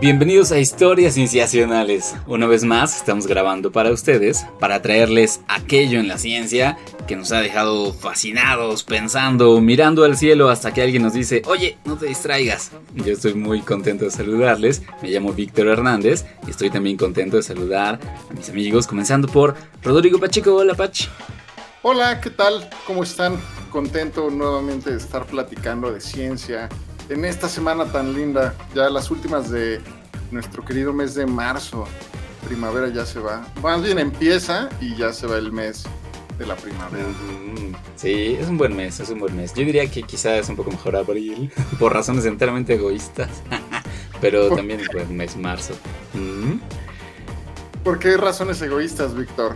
Bienvenidos a Historias Cienciacionales. Una vez más estamos grabando para ustedes, para traerles aquello en la ciencia que nos ha dejado fascinados, pensando, mirando al cielo hasta que alguien nos dice, oye, no te distraigas. Yo estoy muy contento de saludarles, me llamo Víctor Hernández y estoy también contento de saludar a mis amigos, comenzando por Rodrigo Pacheco. Hola Pach. Hola, ¿qué tal? ¿Cómo están? Contento nuevamente de estar platicando de ciencia en esta semana tan linda, ya las últimas de nuestro querido mes de marzo. Primavera ya se va. Más bien empieza y ya se va el mes de la primavera. Sí, es un buen mes, es un buen mes. Yo diría que quizás es un poco mejor abril, por razones enteramente egoístas, pero también es buen mes marzo. ¿Por qué razones egoístas, Víctor?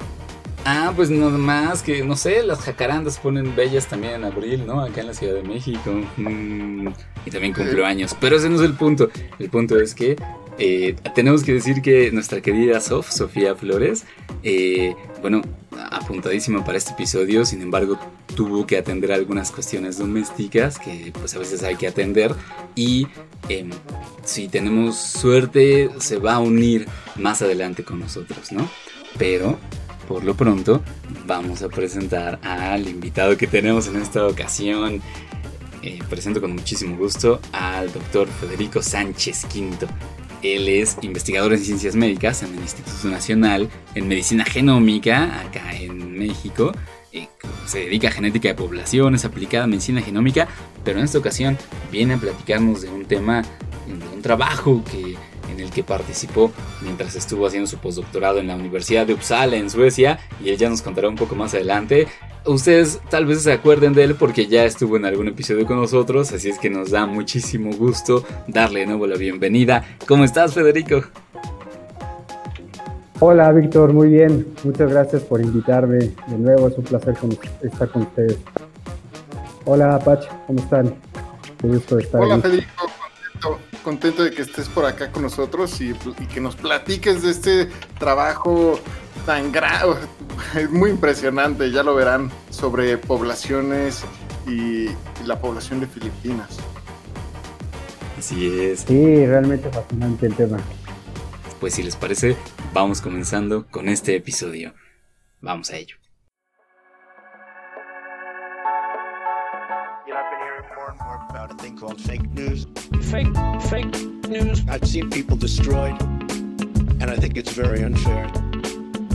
Ah, pues nada más que, no sé, las jacarandas ponen bellas también en abril, ¿no? Acá en la Ciudad de México. Mm, y también cumple años. Pero ese no es el punto. El punto es que eh, tenemos que decir que nuestra querida Sof, Sofía Flores, eh, bueno, apuntadísima para este episodio, sin embargo, tuvo que atender algunas cuestiones domésticas que pues a veces hay que atender. Y em, si tenemos suerte, se va a unir más adelante con nosotros, ¿no? Pero por lo pronto, vamos a presentar al invitado que tenemos en esta ocasión. Eh, presento con muchísimo gusto al doctor Federico Sánchez Quinto. Él es investigador en ciencias médicas en el Instituto Nacional en Medicina Genómica, acá en México. Se dedica a genética de poblaciones, aplicada a medicina genómica, pero en esta ocasión viene a platicarnos de un tema, de un trabajo que en el que participó mientras estuvo haciendo su postdoctorado en la Universidad de Uppsala en Suecia y él ya nos contará un poco más adelante. Ustedes tal vez se acuerden de él porque ya estuvo en algún episodio con nosotros, así es que nos da muchísimo gusto darle de nuevo la bienvenida. ¿Cómo estás, Federico? Hola, Víctor, muy bien. Muchas gracias por invitarme de nuevo. Es un placer estar con ustedes. Hola, Apache, ¿cómo están? Qué gusto estar Hola, Federico contento de que estés por acá con nosotros y, que nos platiques de este trabajo tan grave, muy impresionante, ya lo verán, sobre poblaciones y, la población de Filipinas. Así es. Sí, realmente fascinante el tema. Pues si les parece, vamos comenzando con este episodio. Vamos a ello. Called fake news. Fake, fake news. I've seen people destroyed, and I think it's very unfair.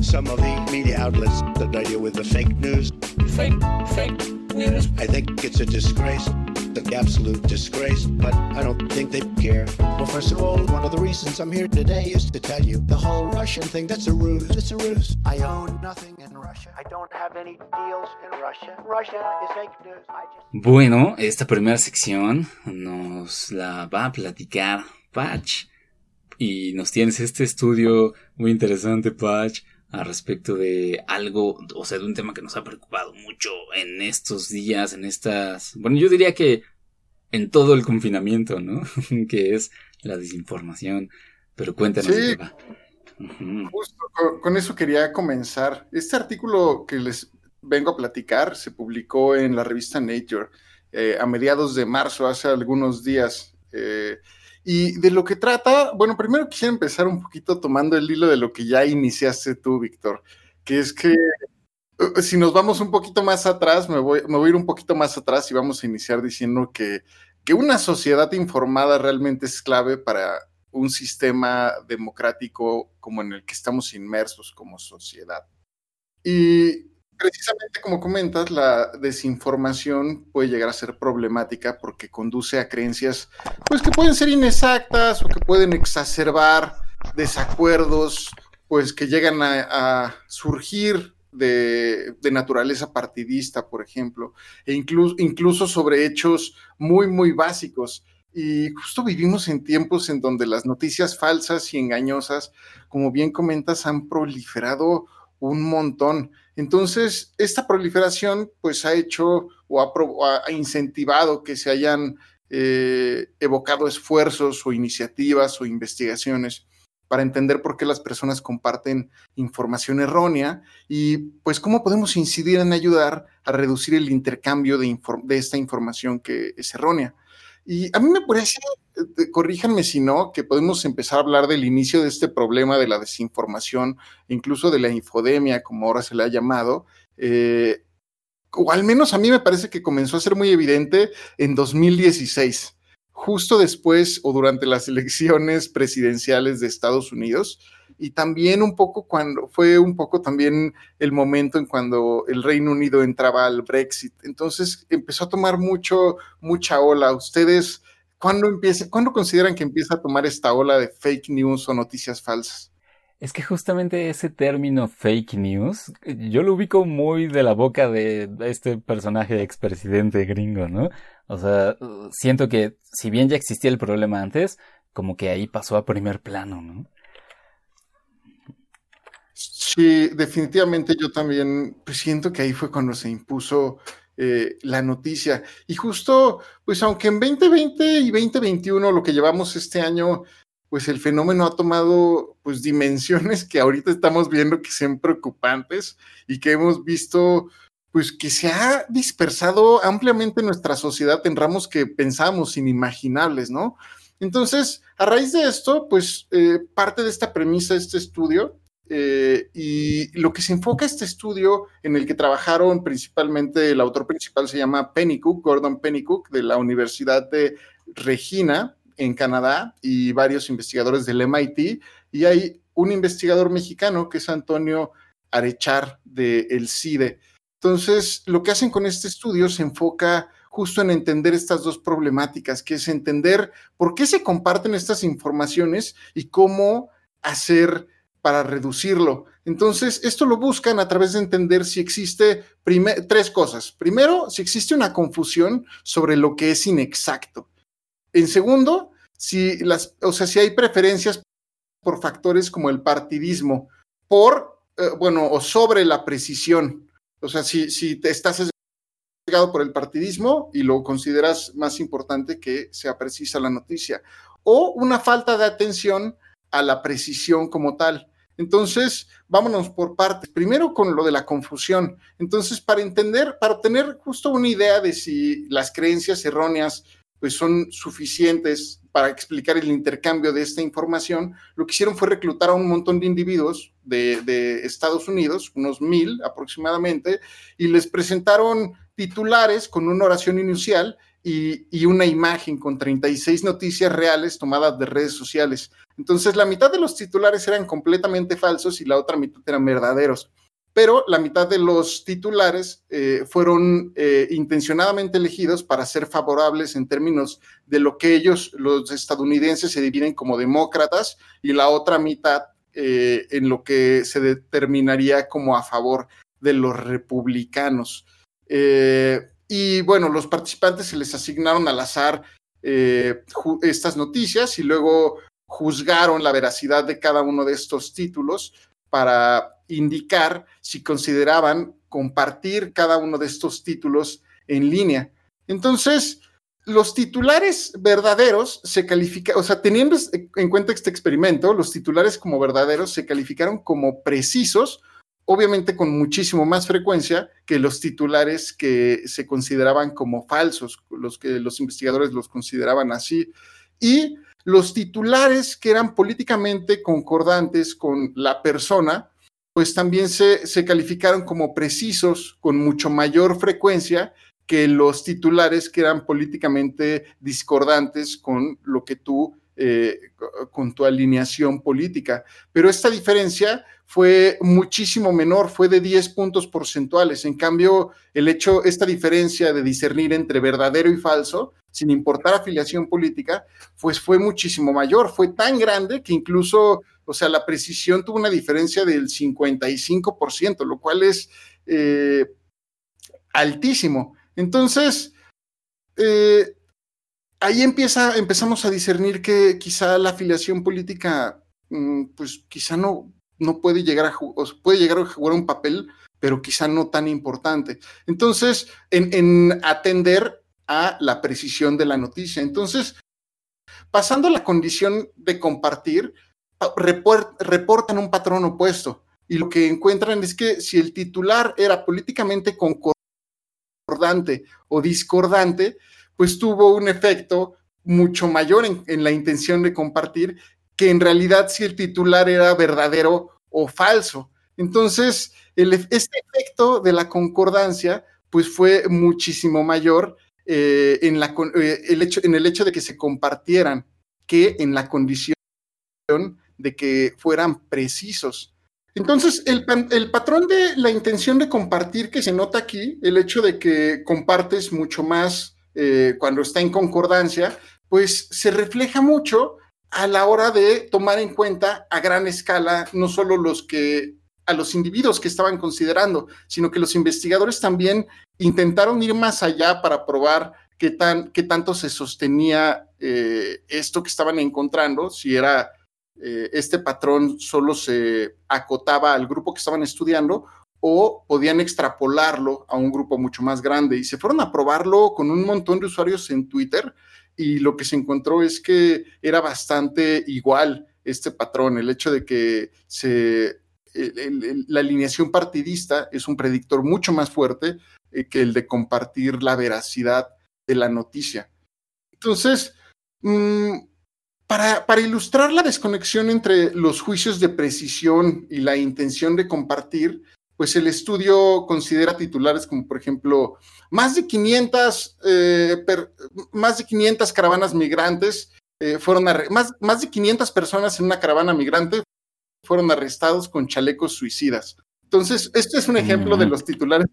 Some of the media outlets that I deal with the fake news. Fake, fake news. I think it's a disgrace, an absolute disgrace, but I don't think they care. Well, first of all, one of the reasons I'm here today is to tell you the whole Russian thing, that's a ruse. It's a ruse. I own nothing in Russia. I don't have any deals in Russia. Russia is fake news. I just... Bueno, esta primera sección nos la va a platicar Patch. Y nos tienes este estudio muy interesante, Patch al respecto de algo, o sea, de un tema que nos ha preocupado mucho en estos días, en estas, bueno, yo diría que en todo el confinamiento, ¿no? que es la desinformación. Pero cuéntanos. Sí, justo con, eso quería comenzar. Este artículo que les vengo a platicar se publicó en la revista Nature eh, a mediados de marzo, hace algunos días. Eh, y de lo que trata, bueno, primero quisiera empezar un poquito tomando el hilo de lo que ya iniciaste tú, Víctor, que es que eh, si nos vamos un poquito más atrás, me voy, me voy a ir un poquito más atrás y vamos a iniciar diciendo que, que una sociedad informada realmente es clave para un sistema democrático como en el que estamos inmersos como sociedad. Y precisamente como comentas, la desinformación puede llegar a ser problemática porque conduce a creencias pues que pueden ser inexactas o que pueden exacerbar desacuerdos pues que llegan a, surgir de, naturaleza partidista, por ejemplo, e incluso, incluso sobre hechos muy, muy básicos. Y justo vivimos en tiempos en donde las noticias falsas y engañosas, como bien comentas, han proliferado un montón. Entonces, esta proliferación pues ha hecho o ha, incentivado que se hayan eh, evocado esfuerzos o iniciativas o investigaciones para entender por qué las personas comparten información errónea y pues cómo podemos incidir en ayudar a reducir el intercambio de esta información que es errónea. Y a mí me parece, eh, corríjanme si no, que podemos empezar a hablar del inicio de este problema de la desinformación, incluso de la infodemia, como ahora se le ha llamado, eh, o al menos a mí me parece que comenzó a ser muy evidente en 2016 justo después o durante las elecciones presidenciales de Estados Unidos y también un poco cuando fue un poco también el momento en cuando el Reino Unido entraba al Brexit. Entonces empezó a tomar mucho mucha ola. Ustedes ¿cuándo empieza cuándo consideran que empieza a tomar esta ola de fake news o noticias falsas? Es que justamente ese término fake news, yo lo ubico muy de la boca de este personaje expresidente gringo, ¿no? O sea, siento que si bien ya existía el problema antes, como que ahí pasó a primer plano, ¿no? Sí, definitivamente yo también pues, siento que ahí fue cuando se impuso eh, la noticia. Y justo, pues aunque en 2020 y 2021 lo que llevamos este año pues el fenómeno ha tomado pues dimensiones que ahorita estamos viendo que sean preocupantes y que hemos visto pues que se ha dispersado ampliamente nuestra sociedad en ramos que pensábamos inimaginables, ¿no? Entonces, a raíz de esto, pues eh, parte de esta premisa este estudio eh, y lo que se enfoca este estudio en el que trabajaron principalmente, el autor principal se llama Pennycook, Gordon Pennycook, de la Universidad de Regina, en Canadá y varios investigadores del MIT, y hay un investigador mexicano que es Antonio Arechar del el CIDE. Entonces, lo que hacen con este estudio se enfoca justo en entender estas dos problemáticas, que es entender por qué se comparten estas informaciones y cómo hacer para reducirlo. Entonces, esto lo buscan a través de entender si existe tres cosas. Primero, si existe una confusión sobre lo que es inexacto. En segundo, si las, o sea, si hay preferencias por factores como el partidismo, por, eh, bueno, o sobre la precisión. O sea, si, si te estás por el partidismo y lo consideras más importante que sea precisa la noticia, o una falta de atención a la precisión como tal. Entonces, vámonos por partes. Primero con lo de la confusión. Entonces, para entender, para obtener justo una idea de si las creencias erróneas pues son suficientes para explicar el intercambio de esta información, lo que hicieron fue reclutar a un montón de individuos de, Estados Unidos, unos mil aproximadamente, y les presentaron titulares con una oración inicial y, una imagen con 36 noticias reales tomadas de redes sociales. Entonces, la mitad de los titulares eran completamente falsos y la otra mitad eran verdaderos pero la mitad de los titulares eh, fueron eh, intencionadamente elegidos para ser favorables en términos de lo que ellos, los estadounidenses, se dividen como demócratas y la otra mitad eh, en lo que se determinaría como a favor de los republicanos. Y bueno, los participantes se les asignaron al azar estas noticias y luego juzgaron la veracidad de cada uno de estos títulos para indicar si consideraban compartir cada uno de estos títulos en línea. Entonces, los titulares verdaderos se califican, o sea, teniendo en cuenta este experimento, los titulares como verdaderos se calificaron como precisos, obviamente con muchísimo más frecuencia que los titulares que se consideraban como falsos, los que los investigadores los consideraban así. Y los titulares que eran políticamente concordantes con la persona, pues también se, se calificaron como precisos con mucho mayor frecuencia que los titulares que eran políticamente discordantes con lo que tú, eh, con tu alineación política. Pero esta diferencia fue muchísimo menor, fue de 10 puntos porcentuales. En cambio, el hecho, esta diferencia de discernir entre verdadero y falso, sin importar afiliación política, pues fue muchísimo mayor, fue tan grande que incluso, o sea, la precisión tuvo una diferencia del 55%, lo cual es eh, altísimo. Entonces, eh, ahí empieza, empezamos a discernir que quizá la afiliación política, mm, pues quizá no, no puede llegar a puede llegar a jugar un papel, pero quizá no tan importante. Entonces, en, atender a la precisión de la noticia. Entonces, pasando la condición de compartir, reportan un patrón opuesto y lo que encuentran es que si el titular era políticamente concordante o discordante, pues tuvo un efecto mucho mayor en, la intención de compartir que en realidad si el titular era verdadero o falso. Entonces, el, este efecto de la concordancia, pues fue muchísimo mayor eh, en, la, eh, el hecho, en el hecho de que se compartieran que en la condición de que fueran precisos. Entonces, el, patrón de la intención de compartir que se nota aquí, el hecho de que compartes mucho más eh, cuando está en concordancia, pues se refleja mucho a la hora de tomar en cuenta a gran escala no solo los que a los individuos que estaban considerando, sino que los investigadores también intentaron ir más allá para probar qué, tan, qué tanto se sostenía eh, esto que estaban encontrando, si era eh, este patrón solo se acotaba al grupo que estaban estudiando o podían extrapolarlo a un grupo mucho más grande. Y se fueron a probarlo con un montón de usuarios en Twitter y lo que se encontró es que era bastante igual este patrón, el hecho de que la alineación partidista es un predictor mucho más fuerte eh, que el de compartir la veracidad de la noticia. Entonces, mmm, para, ilustrar la desconexión entre los juicios de precisión y la intención de compartir, pues el estudio considera titulares como, por ejemplo, más de 500, eh, más de 500 caravanas migrantes eh, fueron más, más de 500 personas en una caravana migrante fueron arrestados con chalecos suicidas. Entonces, este es un ejemplo de los titulares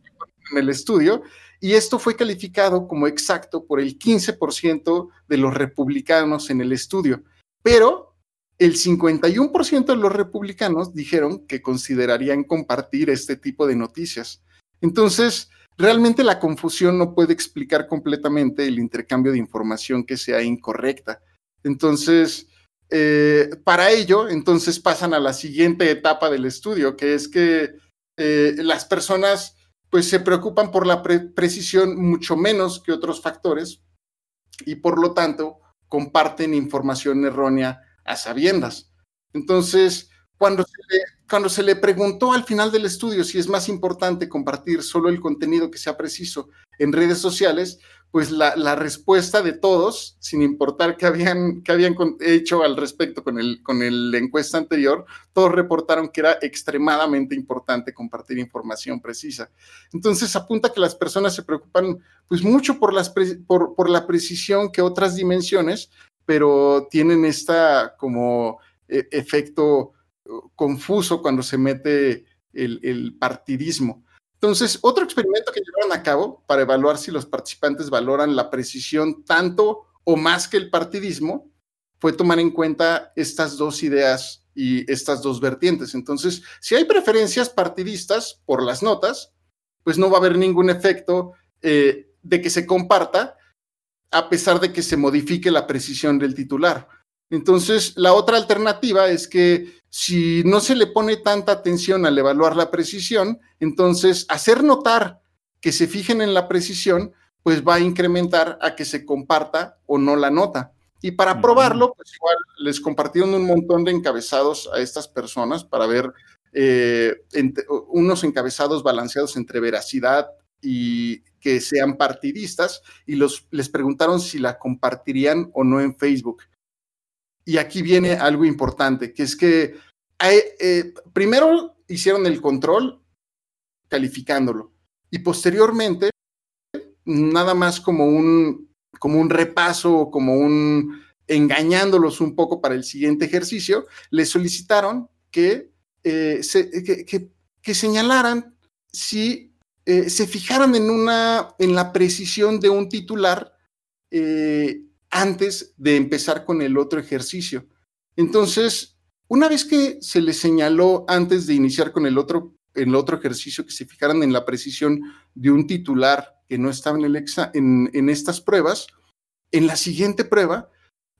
en el estudio y esto fue calificado como exacto por el 15% de los republicanos en el estudio, pero el 51% de los republicanos dijeron que considerarían compartir este tipo de noticias. Entonces, realmente la confusión no puede explicar completamente el intercambio de información que sea incorrecta. Entonces, eh, para ello, entonces pasan a la siguiente etapa del estudio, que es que eh, las personas pues se preocupan por la precisión mucho menos que otros factores y por lo tanto comparten información errónea a sabiendas. Entonces, cuando se, le, cuando se le preguntó al final del estudio si es más importante compartir solo el contenido que sea preciso en redes sociales, pues la, respuesta de todos, sin importar qué habían, habían hecho al respecto con el, con el encuesta anterior, todos reportaron que era extremadamente importante compartir información precisa. Entonces apunta que las personas se preocupan pues mucho por, las, por, por la precisión que otras dimensiones, pero tienen esta como e, efecto uh, confuso cuando se mete el, partidismo. Entonces, otro experimento que llevaron a cabo para evaluar si los participantes valoran la precisión tanto o más que el partidismo fue tomar en cuenta estas dos ideas y estas dos vertientes. Entonces, si hay preferencias partidistas por las notas, pues no va a haber ningún efecto eh, de que se comparta a pesar de que se modifique la precisión del titular. Entonces, la otra alternativa es que si no se le pone tanta atención al evaluar la precisión, entonces hacer notar que se fijen en la precisión, pues va a incrementar a que se comparta o no la nota. Y para probarlo, pues igual les compartieron un montón de encabezados a estas personas para ver eh, unos encabezados balanceados entre veracidad y que sean partidistas y los, les preguntaron si la compartirían o no en Facebook. Y aquí viene algo importante, que es que eh, primero hicieron el control calificándolo y posteriormente, nada más como un, como un repaso, como un engañándolos un poco para el siguiente ejercicio, les solicitaron que, eh, que, señalaran si eh, se fijaran en, una, en la precisión de un titular antes de empezar con el otro ejercicio. Entonces, una vez que se les señaló antes de iniciar con el otro, el otro ejercicio que se fijaran en la precisión de un titular que no estaba en, el en, en estas pruebas, en la siguiente prueba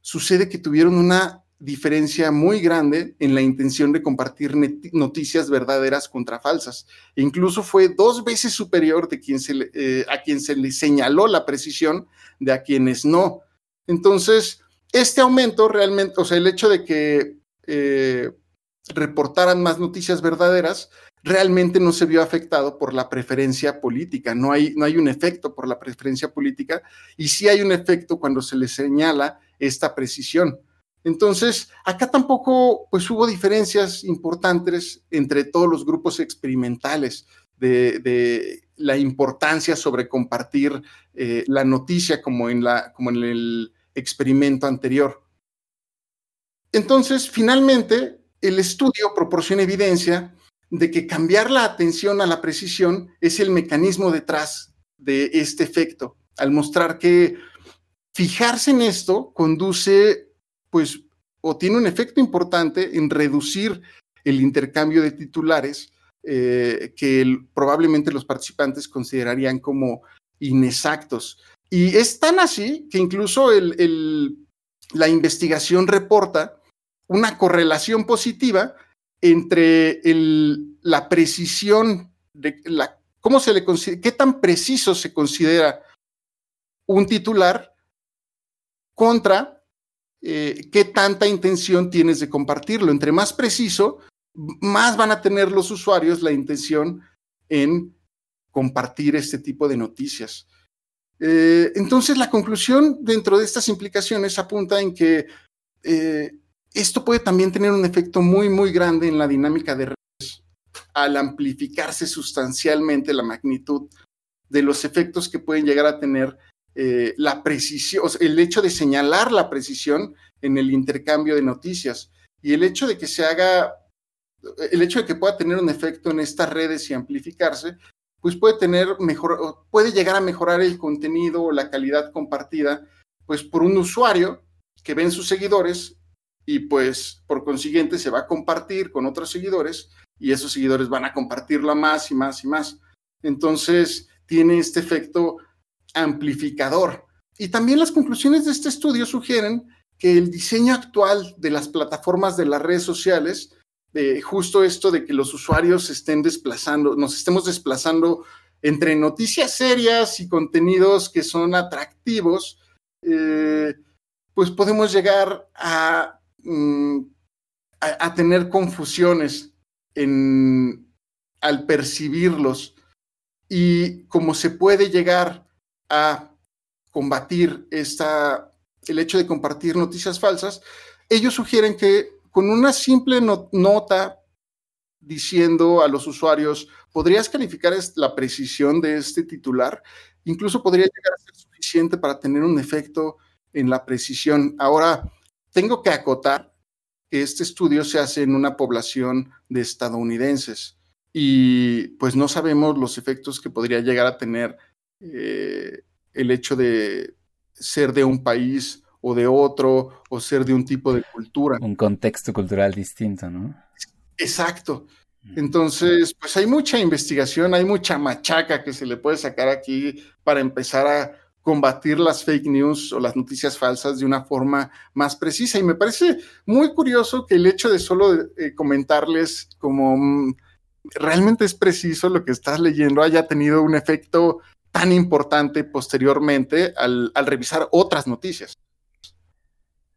sucede que tuvieron una diferencia muy grande en la intención de compartir noticias verdaderas contra falsas. E incluso fue dos veces superior de quien se eh, a quien se le señaló la precisión de a quienes no. Entonces, este aumento realmente, o sea, el hecho de que eh, reportaran más noticias verdaderas, realmente no se vio afectado por la preferencia política. No hay, no hay un efecto por la preferencia política y sí hay un efecto cuando se le señala esta precisión. Entonces, acá tampoco pues hubo diferencias importantes entre todos los grupos experimentales de, la importancia sobre compartir eh, la noticia como en, la, como en el experimento anterior. Entonces, finalmente, el estudio proporciona evidencia de que cambiar la atención a la precisión es el mecanismo detrás de este efecto, al mostrar que fijarse en esto conduce pues o tiene un efecto importante en reducir el intercambio de titulares eh, que probablemente los participantes considerarían como inexactos. Y es tan así que incluso la investigación reporta una correlación positiva entre la precisión de la, cómo se le qué tan preciso se considera un titular contra eh, qué tanta intención tienes de compartirlo. Entre más preciso, más van a tener los usuarios la intención en compartir este tipo de noticias. Eh, entonces, la conclusión dentro de estas implicaciones apunta en que eh, esto puede también tener un efecto muy, muy grande en la dinámica de redes al amplificarse sustancialmente la magnitud de los efectos que pueden llegar a tener eh, la precisión, el hecho de señalar la precisión en el intercambio de noticias y el hecho de que se haga, el hecho de que pueda tener un efecto en estas redes y amplificarse, pues puede tener mejor, puede llegar a mejorar el contenido o la calidad compartida, pues por un usuario que ven sus seguidores y pues por consiguiente se va a compartir con otros seguidores y esos seguidores van a compartirlo más y más y más. Entonces tiene este efecto amplificador. Y también las conclusiones de este estudio sugieren que el diseño actual de las plataformas de las redes sociales, de justo esto de que los usuarios estén desplazando, nos estemos desplazando entre noticias serias y contenidos que son atractivos, eh, pues podemos llegar a, mm, a, tener confusiones en, al percibirlos. Y como se puede llegar a combatir esta, el hecho de compartir noticias falsas, ellos sugieren que con una simple nota diciendo a los usuarios, ¿podrías calificar la precisión de este titular? Incluso podría llegar a ser suficiente para tener un efecto en la precisión. Ahora, tengo que acotar que este estudio se hace en una población de estadounidenses y pues no sabemos los efectos que podría llegar a tener eh, el hecho de ser de un país o de otro, o ser de un tipo de cultura. Un contexto cultural distinto, ¿no? Exacto. Entonces, pues hay mucha investigación, hay mucha machaca que se le puede sacar aquí para empezar a combatir las fake news o las noticias falsas de una forma más precisa. Y me parece muy curioso que el hecho de solo eh, comentarles como mm, realmente es preciso lo que estás leyendo haya tenido un efecto tan importante posteriormente al, revisar otras noticias.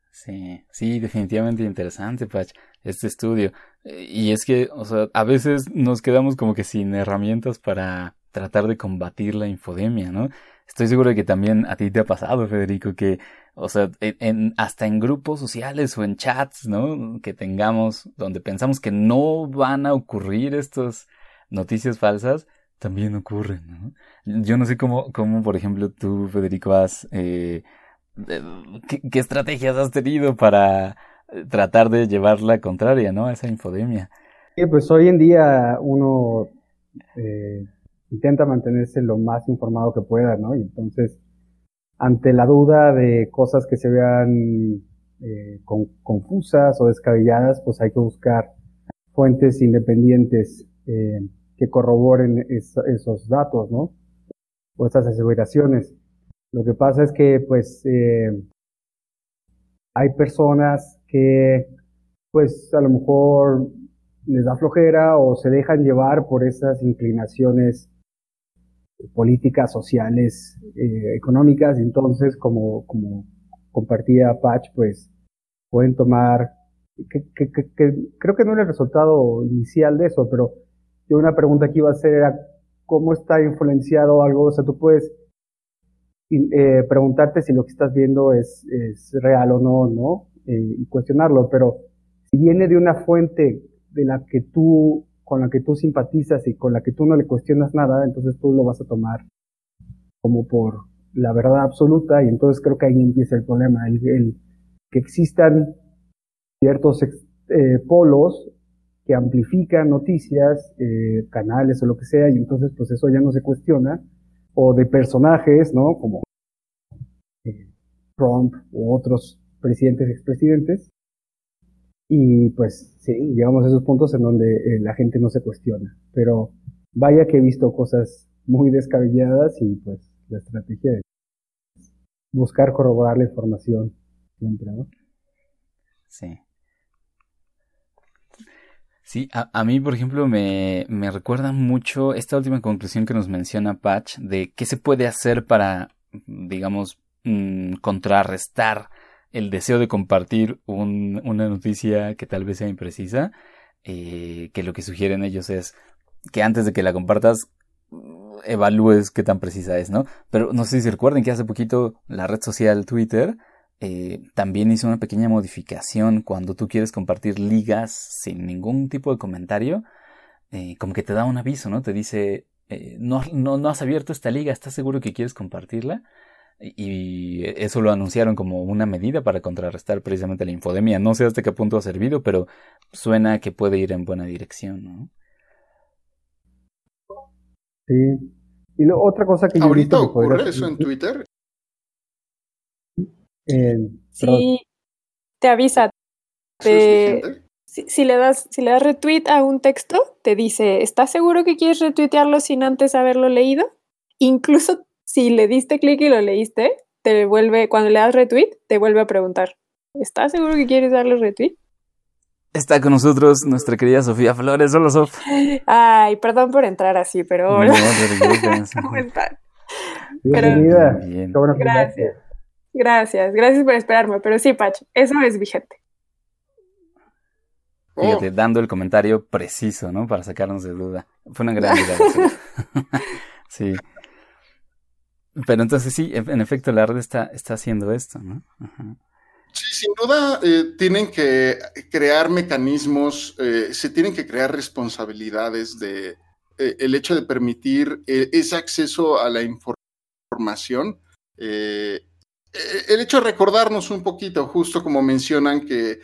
Sí, sí, definitivamente interesante, Pach, este estudio. Y es que, o sea, a veces nos quedamos como que sin herramientas para tratar de combatir la infodemia, ¿no? Estoy seguro de que también a ti te ha pasado, Federico, que, o sea, en, hasta en grupos sociales o en chats, ¿no? Que tengamos, donde pensamos que no van a ocurrir estas noticias falsas, también ocurren, ¿no? Yo no sé cómo, cómo por ejemplo, tú, Federico, has... Eh, ¿qué, estrategias has tenido para eh, tratar de llevar la contraria, ¿no? A esa infodemia. Sí, pues hoy en día uno eh, intenta mantenerse lo más informado que pueda, ¿no? Y entonces, ante la duda de cosas que se vean confusas o descabelladas, pues hay que buscar fuentes independientes que corroboren esos datos, ¿no? O estas aseveraciones. Lo que pasa es que, pues, eh, hay personas que pues a lo mejor les da flojera o se dejan llevar por esas inclinaciones políticas, sociales, eh, económicas, entonces como, compartía Patch, pues pueden tomar, creo que no era el resultado inicial de eso, pero yo una pregunta que iba a hacer era cómo está influenciado algo, o sea, tú puedes eh, preguntarte si lo que estás viendo es, real o no, ¿no? Eh, y cuestionarlo, pero si viene de una fuente de la que tú, con la que tú simpatizas y con la que tú no le cuestionas nada, entonces tú lo vas a tomar como por la verdad absoluta y entonces creo que ahí empieza el problema, el, que existan ciertos eh, polos que amplifican noticias, eh, canales o lo que sea, y entonces pues eso ya no se cuestiona, o de personajes, ¿no? Como eh, Trump u otros presidentes, expresidentes, y pues sí, llegamos a esos puntos en donde eh, la gente no se cuestiona. Pero vaya que he visto cosas muy descabelladas y pues la estrategia es buscar corroborar la información siempre, ¿no? Sí. Sí, a, mí, por ejemplo, me, me recuerda mucho esta última conclusión que nos menciona Patch de qué se puede hacer para, digamos, mm, contrarrestar el deseo de compartir un, una noticia que tal vez sea imprecisa, eh, que lo que sugieren ellos es que antes de que la compartas evalúes qué tan precisa es, ¿no? Pero no sé si recuerden que hace poquito la red social Twitter eh, también hizo una pequeña modificación cuando tú quieres compartir ligas sin ningún tipo de comentario, eh, como que te da un aviso, ¿no? Te dice, no, no, no has abierto esta liga, ¿estás seguro que quieres compartirla? y eso lo anunciaron como una medida para contrarrestar precisamente la infodemia. No sé hasta qué punto ha servido, pero suena que puede ir en buena dirección, ¿no? Sí. Y lo, otra cosa que yo ¿Ahorita ocurre eso en Twitter? Sí, te avisa. si, si, le das, si le das retweet a un texto, te dice, ¿estás seguro que quieres retuitearlo sin antes haberlo leído? Incluso si le diste clic y lo leíste, te vuelve, cuando le das retweet, te vuelve a preguntar, ¿estás seguro que quieres darle retweet? Está con nosotros nuestra querida Sofía Flores. Hola, Sof. Ay, perdón por entrar así, pero hola. ¿Cómo están? Bienvenida. Bien. Gracias. Gracias, gracias por esperarme. Pero sí, Pacho, eso es vigente. Fíjate, oh. dando el comentario preciso, ¿no? Para sacarnos de duda. Fue una gran idea. sí. Pero entonces sí, en efecto, la red está, está haciendo esto, ¿no? Sí, sin duda eh, tienen que crear mecanismos, eh, se tienen que crear responsabilidades de eh, el hecho de permitir ese acceso a la información. El hecho de recordarnos un poquito, justo como mencionan que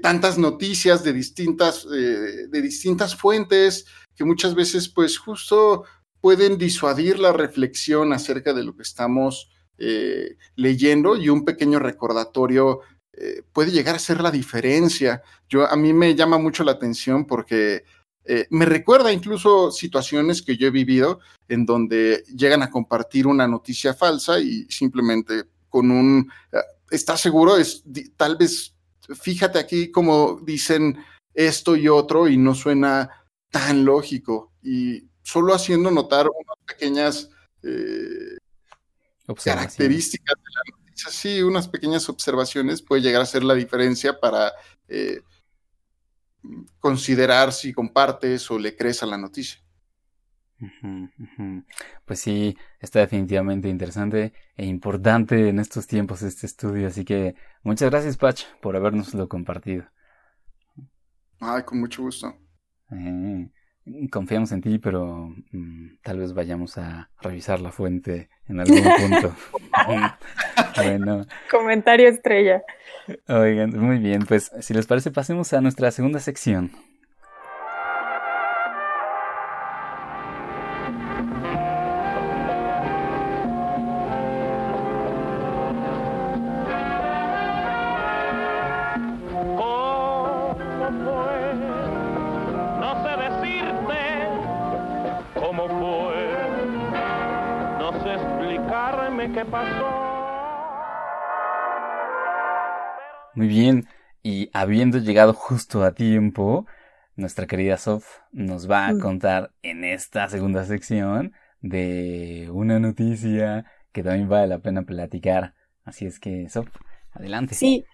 tantas noticias de distintas, de distintas fuentes, que muchas veces pues justo pueden disuadir la reflexión acerca de lo que estamos eh, leyendo y un pequeño recordatorio eh, puede llegar a ser la diferencia. Yo, a mí me llama mucho la atención porque eh, me recuerda incluso situaciones que yo he vivido en donde llegan a compartir una noticia falsa y simplemente con un, ¿estás seguro? Es, tal vez, fíjate aquí como dicen esto y otro y no suena tan lógico. Y solo haciendo notar unas pequeñas eh, características de la noticia, sí, unas pequeñas observaciones puede llegar a ser la diferencia para eh, considerar si compartes o le crees a la noticia. Pues sí, está definitivamente interesante e importante en estos tiempos este estudio, así que muchas gracias Patch por habernoslo compartido. Ay, con mucho gusto. Eh, confiamos en ti, pero mm, tal vez vayamos a revisar la fuente en algún punto. bueno. Comentario estrella. Oigan, muy bien, pues si les parece pasemos a nuestra segunda sección. Bien. Y habiendo llegado justo a tiempo, nuestra querida Sof nos va a mm. contar en esta segunda sección de una noticia que también vale la pena platicar. Así es que, Sof, adelante. Sí,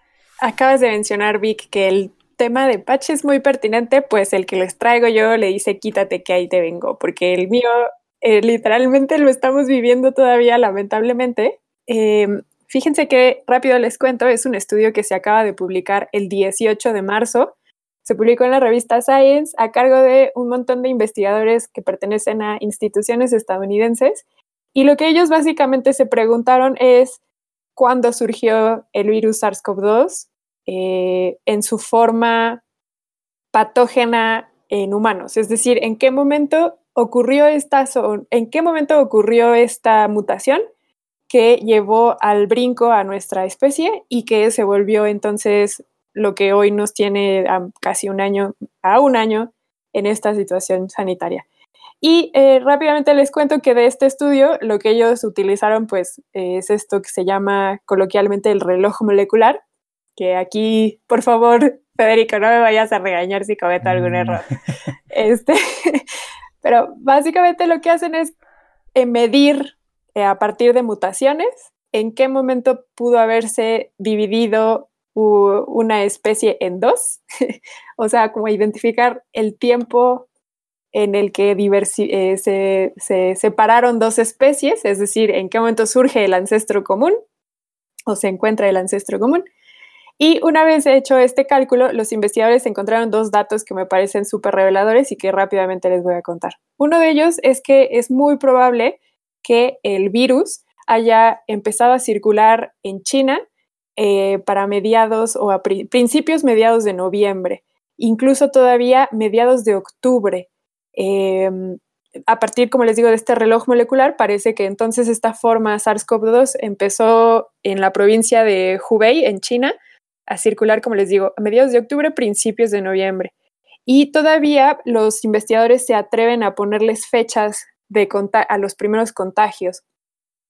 acabas de mencionar, Vic, que el tema de Patch es muy pertinente, pues el que les traigo yo le dice quítate que ahí te vengo, porque el mío eh, literalmente lo estamos viviendo todavía, lamentablemente. Em, fíjense que rápido les cuento, es un estudio que se acaba de publicar el 18 de marzo. Se publicó en la revista Science a cargo de un montón de investigadores que pertenecen a instituciones estadounidenses. Y lo que ellos básicamente se preguntaron es cuándo surgió el virus SARS-CoV-2 eh, en su forma patógena en humanos. Es decir, en qué momento ocurrió esta, en qué momento ocurrió esta mutación que llevó al brinco a nuestra especie y que se volvió entonces lo que hoy nos tiene a casi un año, a un año en esta situación sanitaria. Y eh, rápidamente les cuento que de este estudio lo que ellos utilizaron pues es esto que se llama coloquialmente el reloj molecular, que aquí, por favor, Federico, no me vayas a regañar si cometo algún mm. error. Este, pero básicamente lo que hacen es eh, medir eh, a partir de mutaciones en qué momento pudo haberse dividido una especie en dos, o sea, como identificar el tiempo en el que eh, se, se, separaron dos especies, es decir, en qué momento surge el ancestro común o se encuentra el ancestro común. Y una vez hecho este cálculo, los investigadores encontraron dos datos que me parecen súper reveladores y que rápidamente les voy a contar. Uno de ellos es que es muy probable que el virus haya empezado a circular en China eh, para mediados o a principios mediados de noviembre, incluso todavía mediados de octubre. Em, a partir, como les digo, de este reloj molecular, parece que entonces esta forma SARS-CoV-2 empezó en la provincia de Hubei, en China, a circular, como les digo, a mediados de octubre, principios de noviembre. Y todavía los investigadores se atreven a ponerles fechas de a los primeros contagios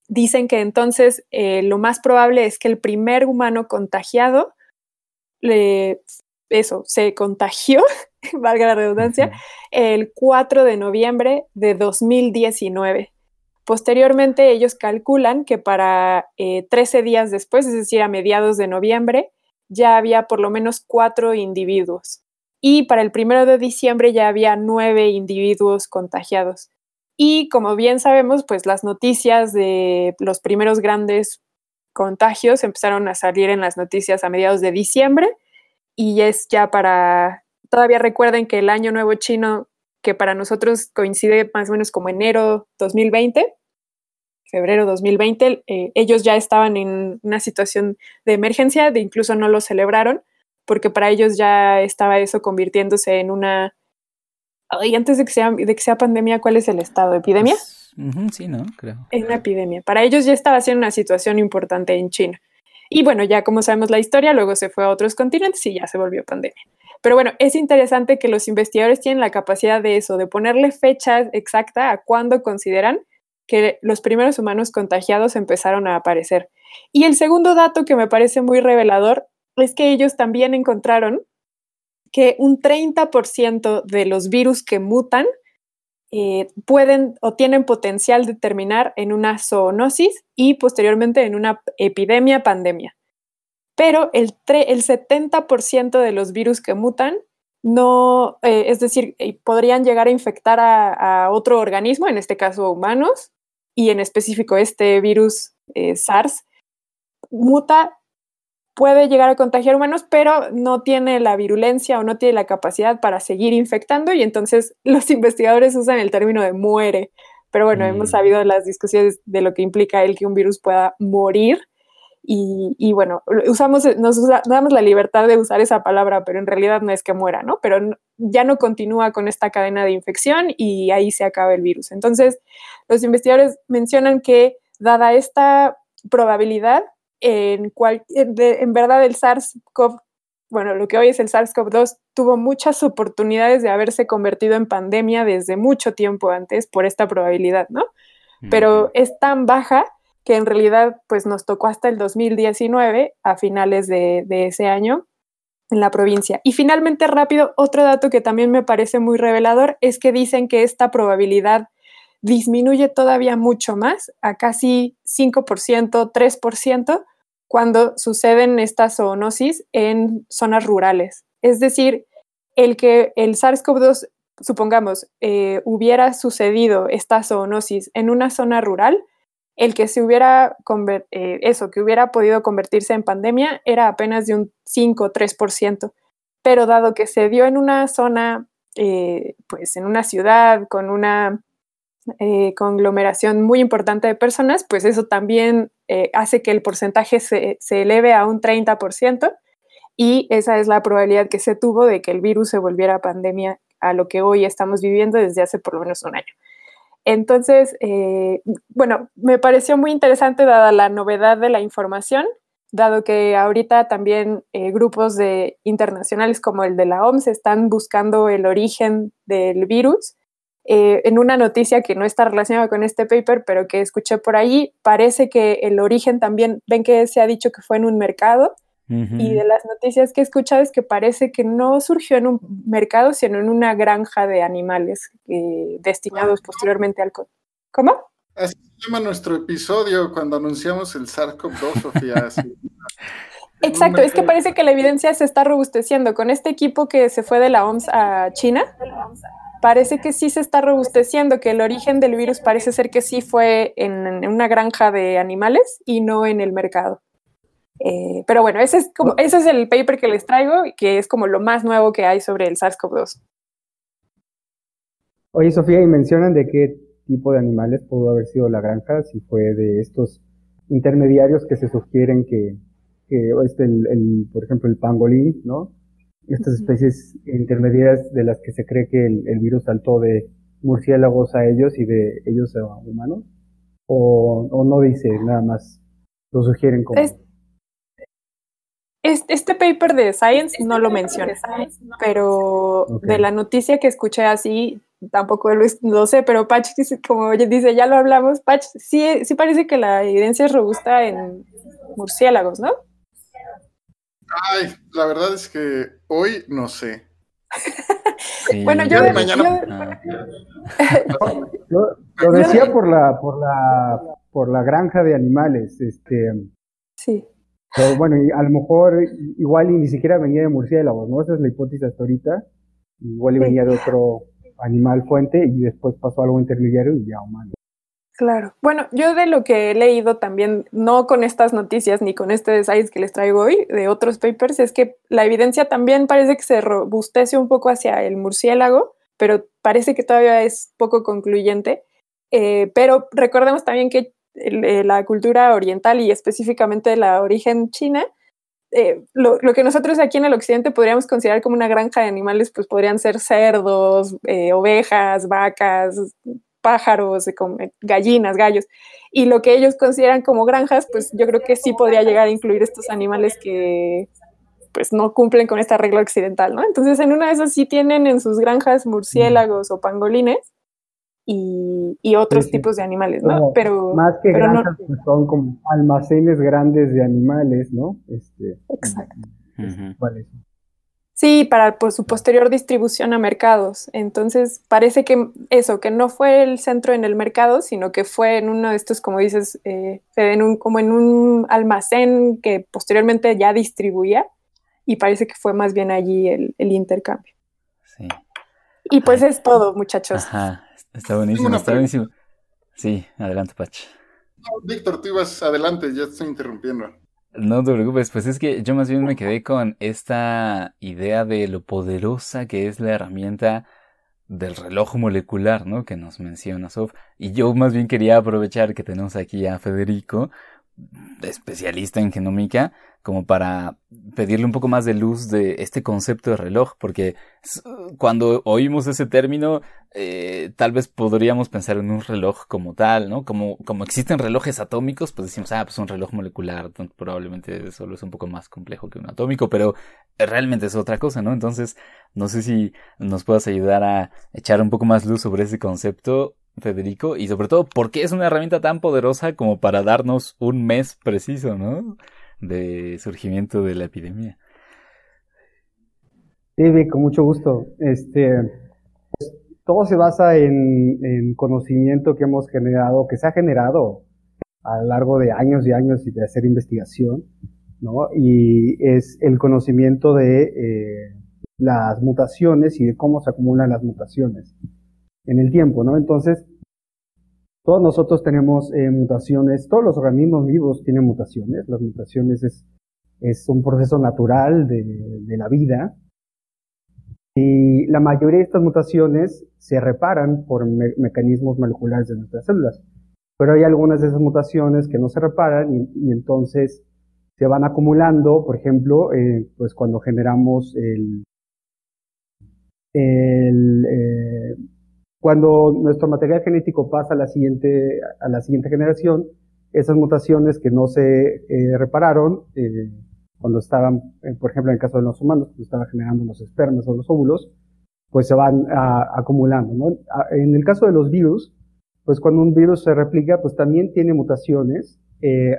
dicen que entonces eh, lo más probable es que el primer humano contagiado, eso, se contagió, valga la redundancia, el 4 de noviembre de 2019. Posteriormente, ellos calculan que para 13 eh, días después, es decir, a mediados de noviembre, ya había por lo menos cuatro individuos. Y para el primero de diciembre ya había nueve individuos contagiados. Y como bien sabemos, pues las noticias de los primeros grandes contagios empezaron a salir en las noticias a mediados de diciembre y es ya para, todavía recuerden que el año nuevo chino, que para nosotros coincide más o menos como enero 2020, febrero 2020, eh, ellos ya estaban en una situación de emergencia, de incluso no lo celebraron, porque para ellos ya estaba eso convirtiéndose en una y antes de que, sea, de que sea pandemia, ¿cuál es el estado? ¿Epidemia? Pues, sí, ¿no? Creo. Es una epidemia. Para ellos ya estaba siendo una situación importante en China. Y bueno, ya como sabemos la historia, luego se fue a otros continentes y ya se volvió pandemia. Pero bueno, es interesante que los investigadores tienen la capacidad de eso, de ponerle fecha exacta a cuándo consideran que los primeros humanos contagiados empezaron a aparecer. Y el segundo dato que me parece muy revelador es que ellos también encontraron que un 30% de los virus que mutan eh, pueden o tienen potencial de terminar en una zoonosis y posteriormente en una epidemia, pandemia. Pero el, el 70% de los virus que mutan no, eh, es decir, eh, podrían llegar a infectar a, a, otro organismo, en este caso humanos, y en específico este virus SARS, muta puede llegar a contagiar humanos, pero no tiene la virulencia o no tiene la capacidad para seguir infectando y entonces los investigadores usan el término de muere. Pero bueno, hemos mm. sabido las discusiones de lo que implica el que un virus pueda morir y, bueno, usamos, nos damos la libertad de usar esa palabra, pero en realidad no es que muera, ¿no? Pero ya no continúa con esta cadena de infección y ahí se acaba el virus. Entonces, los investigadores mencionan que dada esta probabilidad, en, cual, en verdad el SARS-CoV, bueno, lo que hoy es el SARS-CoV-2, tuvo muchas oportunidades de haberse convertido en pandemia desde mucho tiempo antes por esta probabilidad, ¿no? Pero es tan baja que en realidad pues nos tocó hasta el 2019, a finales de, ese año, en la provincia. Y finalmente, rápido, otro dato que también me parece muy revelador es que dicen que esta probabilidad disminuye todavía mucho más, a casi 5%, 3%, cuando suceden estas zoonosis en zonas rurales. Es decir, el que el SARS-CoV-2, supongamos, eh, hubiera sucedido esta zoonosis en una zona rural, el que se hubiera, eh, eso, que hubiera podido convertirse en pandemia era apenas de un 5 o 3%. Pero dado que se dio en una zona, eh, pues en una ciudad con una eh, conglomeración muy importante de personas, pues eso también hace que el porcentaje se, eleve a un 30% y esa es la probabilidad que se tuvo de que el virus se volviera pandemia a lo que hoy estamos viviendo desde hace por lo menos un año. Entonces, eh, bueno, me pareció muy interesante dada la novedad de la información, dado que ahorita también eh, grupos de, internacionales como el de la OMS están buscando el origen del virus. Eh, en una noticia que no está relacionada con este paper, pero que escuché por ahí, parece que el origen también, ven que se ha dicho que fue en un mercado, y de las noticias que he escuchado es que parece que no surgió en un mercado, sino en una granja de animales eh, destinados posteriormente al... ¿Cómo? Así se llama nuestro episodio cuando anunciamos el SARS-CoV-2, Sofía. Exacto, es que parece que la evidencia se está robusteciendo. Con este equipo que se fue de la OMS a China, parece que sí se está robusteciendo, que el origen del virus parece ser que sí fue en una granja de animales y no en el mercado. Eh, pero bueno, ese es, como, ese es el paper que les traigo, que es como lo más nuevo que hay sobre el SARS-CoV-2. Oye, Sofía, y mencionan de qué tipo de animales pudo haber sido la granja, si fue de estos intermediarios que se sugieren que, que este, el, por ejemplo, el pangolín, ¿no? Estas especies intermediarias de las que se cree que el, virus saltó de murciélagos a ellos y de ellos a humanos, o, o no dice nada más, lo sugieren como este paper de Science no lo menciona, pero de la noticia que escuché así, tampoco lo, sé, pero Patch dice, como dice, ya lo hablamos, Patch, sí, sí parece que la evidencia es robusta en murciélagos, ¿no? Ay, la verdad es que hoy no sé. bueno, yo, mañana... lo decía por la, por la, por la granja de animales, este. Sí. Pero bueno, a lo mejor igual ni siquiera venía de murciélagos, ¿no? Esa es la hipótesis hasta ahorita. Igual y venía de otro animal fuente y después pasó algo intermediario y ya humano. Claro. Bueno, yo de lo que he leído también, no con estas noticias ni con este design que les traigo hoy, de otros papers, es que la evidencia también parece que se robustece un poco hacia el murciélago, pero parece que todavía es poco concluyente. Eh, pero recordemos también que eh, la cultura oriental y específicamente la origen china, eh, lo, que nosotros aquí en el occidente podríamos considerar como una granja de animales, pues podrían ser cerdos, ovejas, vacas, pájaros, gallinas, gallos. Y lo que ellos consideran como granjas, pues yo creo que sí podría llegar a incluir estos animales que pues no cumplen con esta regla occidental, ¿no? Entonces en una de esas sí tienen en sus granjas murciélagos o pangolines, y, otros tipos de animales, ¿no? pero más que granjas, pues, son como almacenes grandes de animales, ¿no? Este, Exacto. Sí, para por su posterior distribución a mercados. Entonces, parece que eso, que no fue el centro en el mercado, sino que fue en uno de estos, como dices, eh, en un, como en un almacén que posteriormente ya distribuía, y parece que fue más bien allí el, el intercambio. Sí. Y pues es todo, muchachos. Ajá. Está buenísimo, está buenísimo. Sí, adelante, Pach. Víctor, tú ibas adelante, ya estoy interrumpiendo. No te preocupes, pues es que yo más bien me quedé con esta idea de lo poderosa que es la herramienta del reloj molecular, ¿no? Que nos menciona Sof. Y yo más bien quería aprovechar que tenemos aquí a Federico, especialista en genómica, como para pedirle un poco más de luz de este concepto de reloj, porque cuando oímos ese término, eh, tal vez podríamos pensar en un reloj como tal, ¿no? Como, como existen relojes atómicos, pues decimos, ah, pues un reloj molecular, probablemente solo es un poco más complejo que un atómico, pero realmente es otra cosa, ¿no? Entonces, no sé si nos puedas ayudar a echar un poco más luz sobre ese concepto Federico, y sobre todo, ¿por qué es una herramienta tan poderosa como para darnos un mes preciso, ¿no? De surgimiento de la epidemia. Sí, con mucho gusto. Este, pues, todo se basa en, conocimiento que hemos generado, que se ha generado a lo largo de años y años y de hacer investigación, ¿no? Y es el conocimiento de eh, las mutaciones y de cómo se acumulan las mutaciones en el tiempo, ¿no? Entonces, todos nosotros tenemos eh, mutaciones, todos los organismos vivos tienen mutaciones, las mutaciones es, un proceso natural de, la vida, y la mayoría de estas mutaciones se reparan por mecanismos moleculares de nuestras células. Pero hay algunas de esas mutaciones que no se reparan y, entonces se van acumulando, por ejemplo, eh, pues cuando generamos el, el eh, cuando nuestro material genético pasa a la siguiente, a la siguiente generación, esas mutaciones que no se eh, repararon, eh, cuando estaban, eh, por ejemplo, en el caso de los humanos, cuando estaban generando los espermas o los óvulos, pues se van acumulando, ¿no? En el caso de los virus, pues cuando un virus se replica, pues también tiene mutaciones.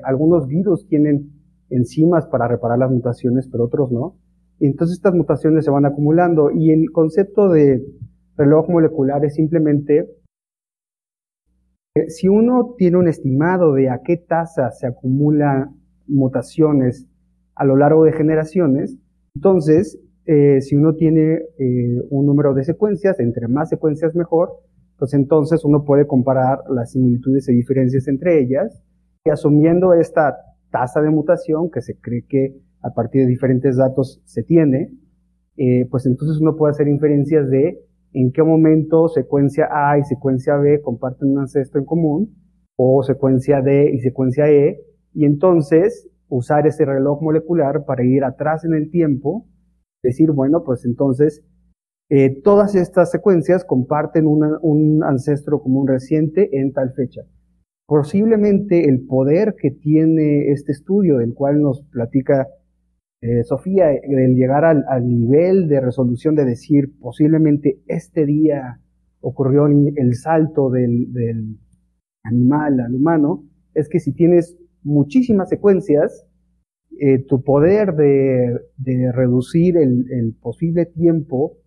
Algunos virus tienen enzimas para reparar las mutaciones, pero otros no. entonces estas mutaciones se van acumulando y el concepto de reloj molecular es simplemente si uno tiene un estimado de a qué tasa se acumulan mutaciones a lo largo de generaciones. Entonces, eh, si uno tiene eh, un número de secuencias, entre más secuencias mejor, pues entonces uno puede comparar las similitudes y diferencias entre ellas y asumiendo esta tasa de mutación que se cree que a partir de diferentes datos se tiene, eh, pues entonces uno puede hacer inferencias de en qué momento secuencia A y secuencia B comparten un ancestro en común, o secuencia D y secuencia E, y entonces usar ese reloj molecular para ir atrás en el tiempo, decir, bueno, pues entonces eh, todas estas secuencias comparten un ancestro común reciente en tal fecha. Posiblemente el poder que tiene este estudio, del cual nos platica eh, Sofía, el llegar al, nivel de resolución de decir, posiblemente este día ocurrió el salto del, animal al humano, es que si tienes muchísimas secuencias, eh, tu poder de, reducir el, posible tiempo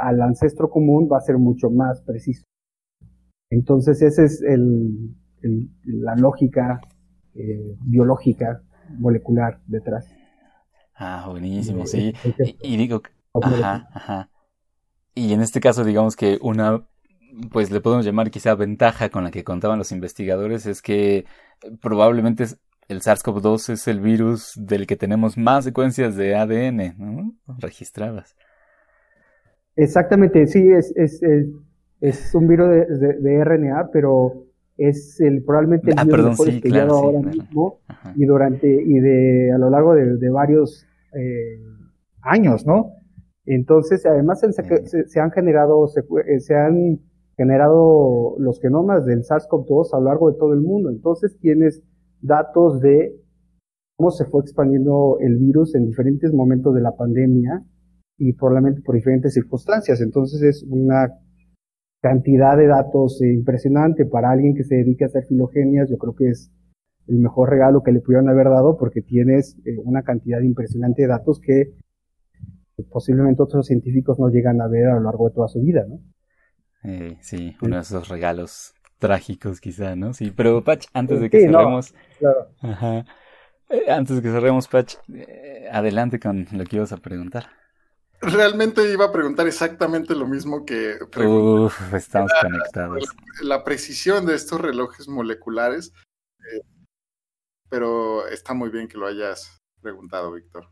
al ancestro común va a ser mucho más preciso. Entonces, esa es la lógica eh, biológica molecular detrás. Ah, buenísimo, sí. Y, digo, ajá, ajá. Y en este caso, digamos que una pues le podemos llamar quizá ventaja con la que contaban los investigadores es que probablemente el SARS-CoV-2 es el virus del que tenemos más secuencias de ADN registradas. Exactamente, sí, es, es, es, un virus de, RNA, pero es el probablemente el ah, virus perdón, ahora mismo y durante y de a lo largo de, varios eh, años, ¿no? Entonces, además se, se, han generado, eh, se han generado los genomas del SARS-CoV-2 a lo largo de todo el mundo. Entonces tienes datos de cómo se fue expandiendo el virus en diferentes momentos de la pandemia y probablemente por diferentes circunstancias. Entonces es una cantidad de datos impresionante para alguien que se dedique a hacer filogenias. Yo creo que es el mejor regalo que le pudieron haber dado porque tienes eh, una cantidad impresionante de datos que posiblemente otros científicos no llegan a ver a lo largo de toda su vida, ¿no? Eh, sí, uno de esos regalos trágicos quizá, ¿no? Sí, pero Patch, antes de que cerremos... Ajá. Eh, antes de que cerremos, Patch, eh, adelante con lo que ibas a preguntar. Realmente iba a preguntar exactamente lo mismo que... Uf, estamos conectados. La, precisión de estos relojes moleculares, pero está muy bien que lo hayas preguntado, Víctor.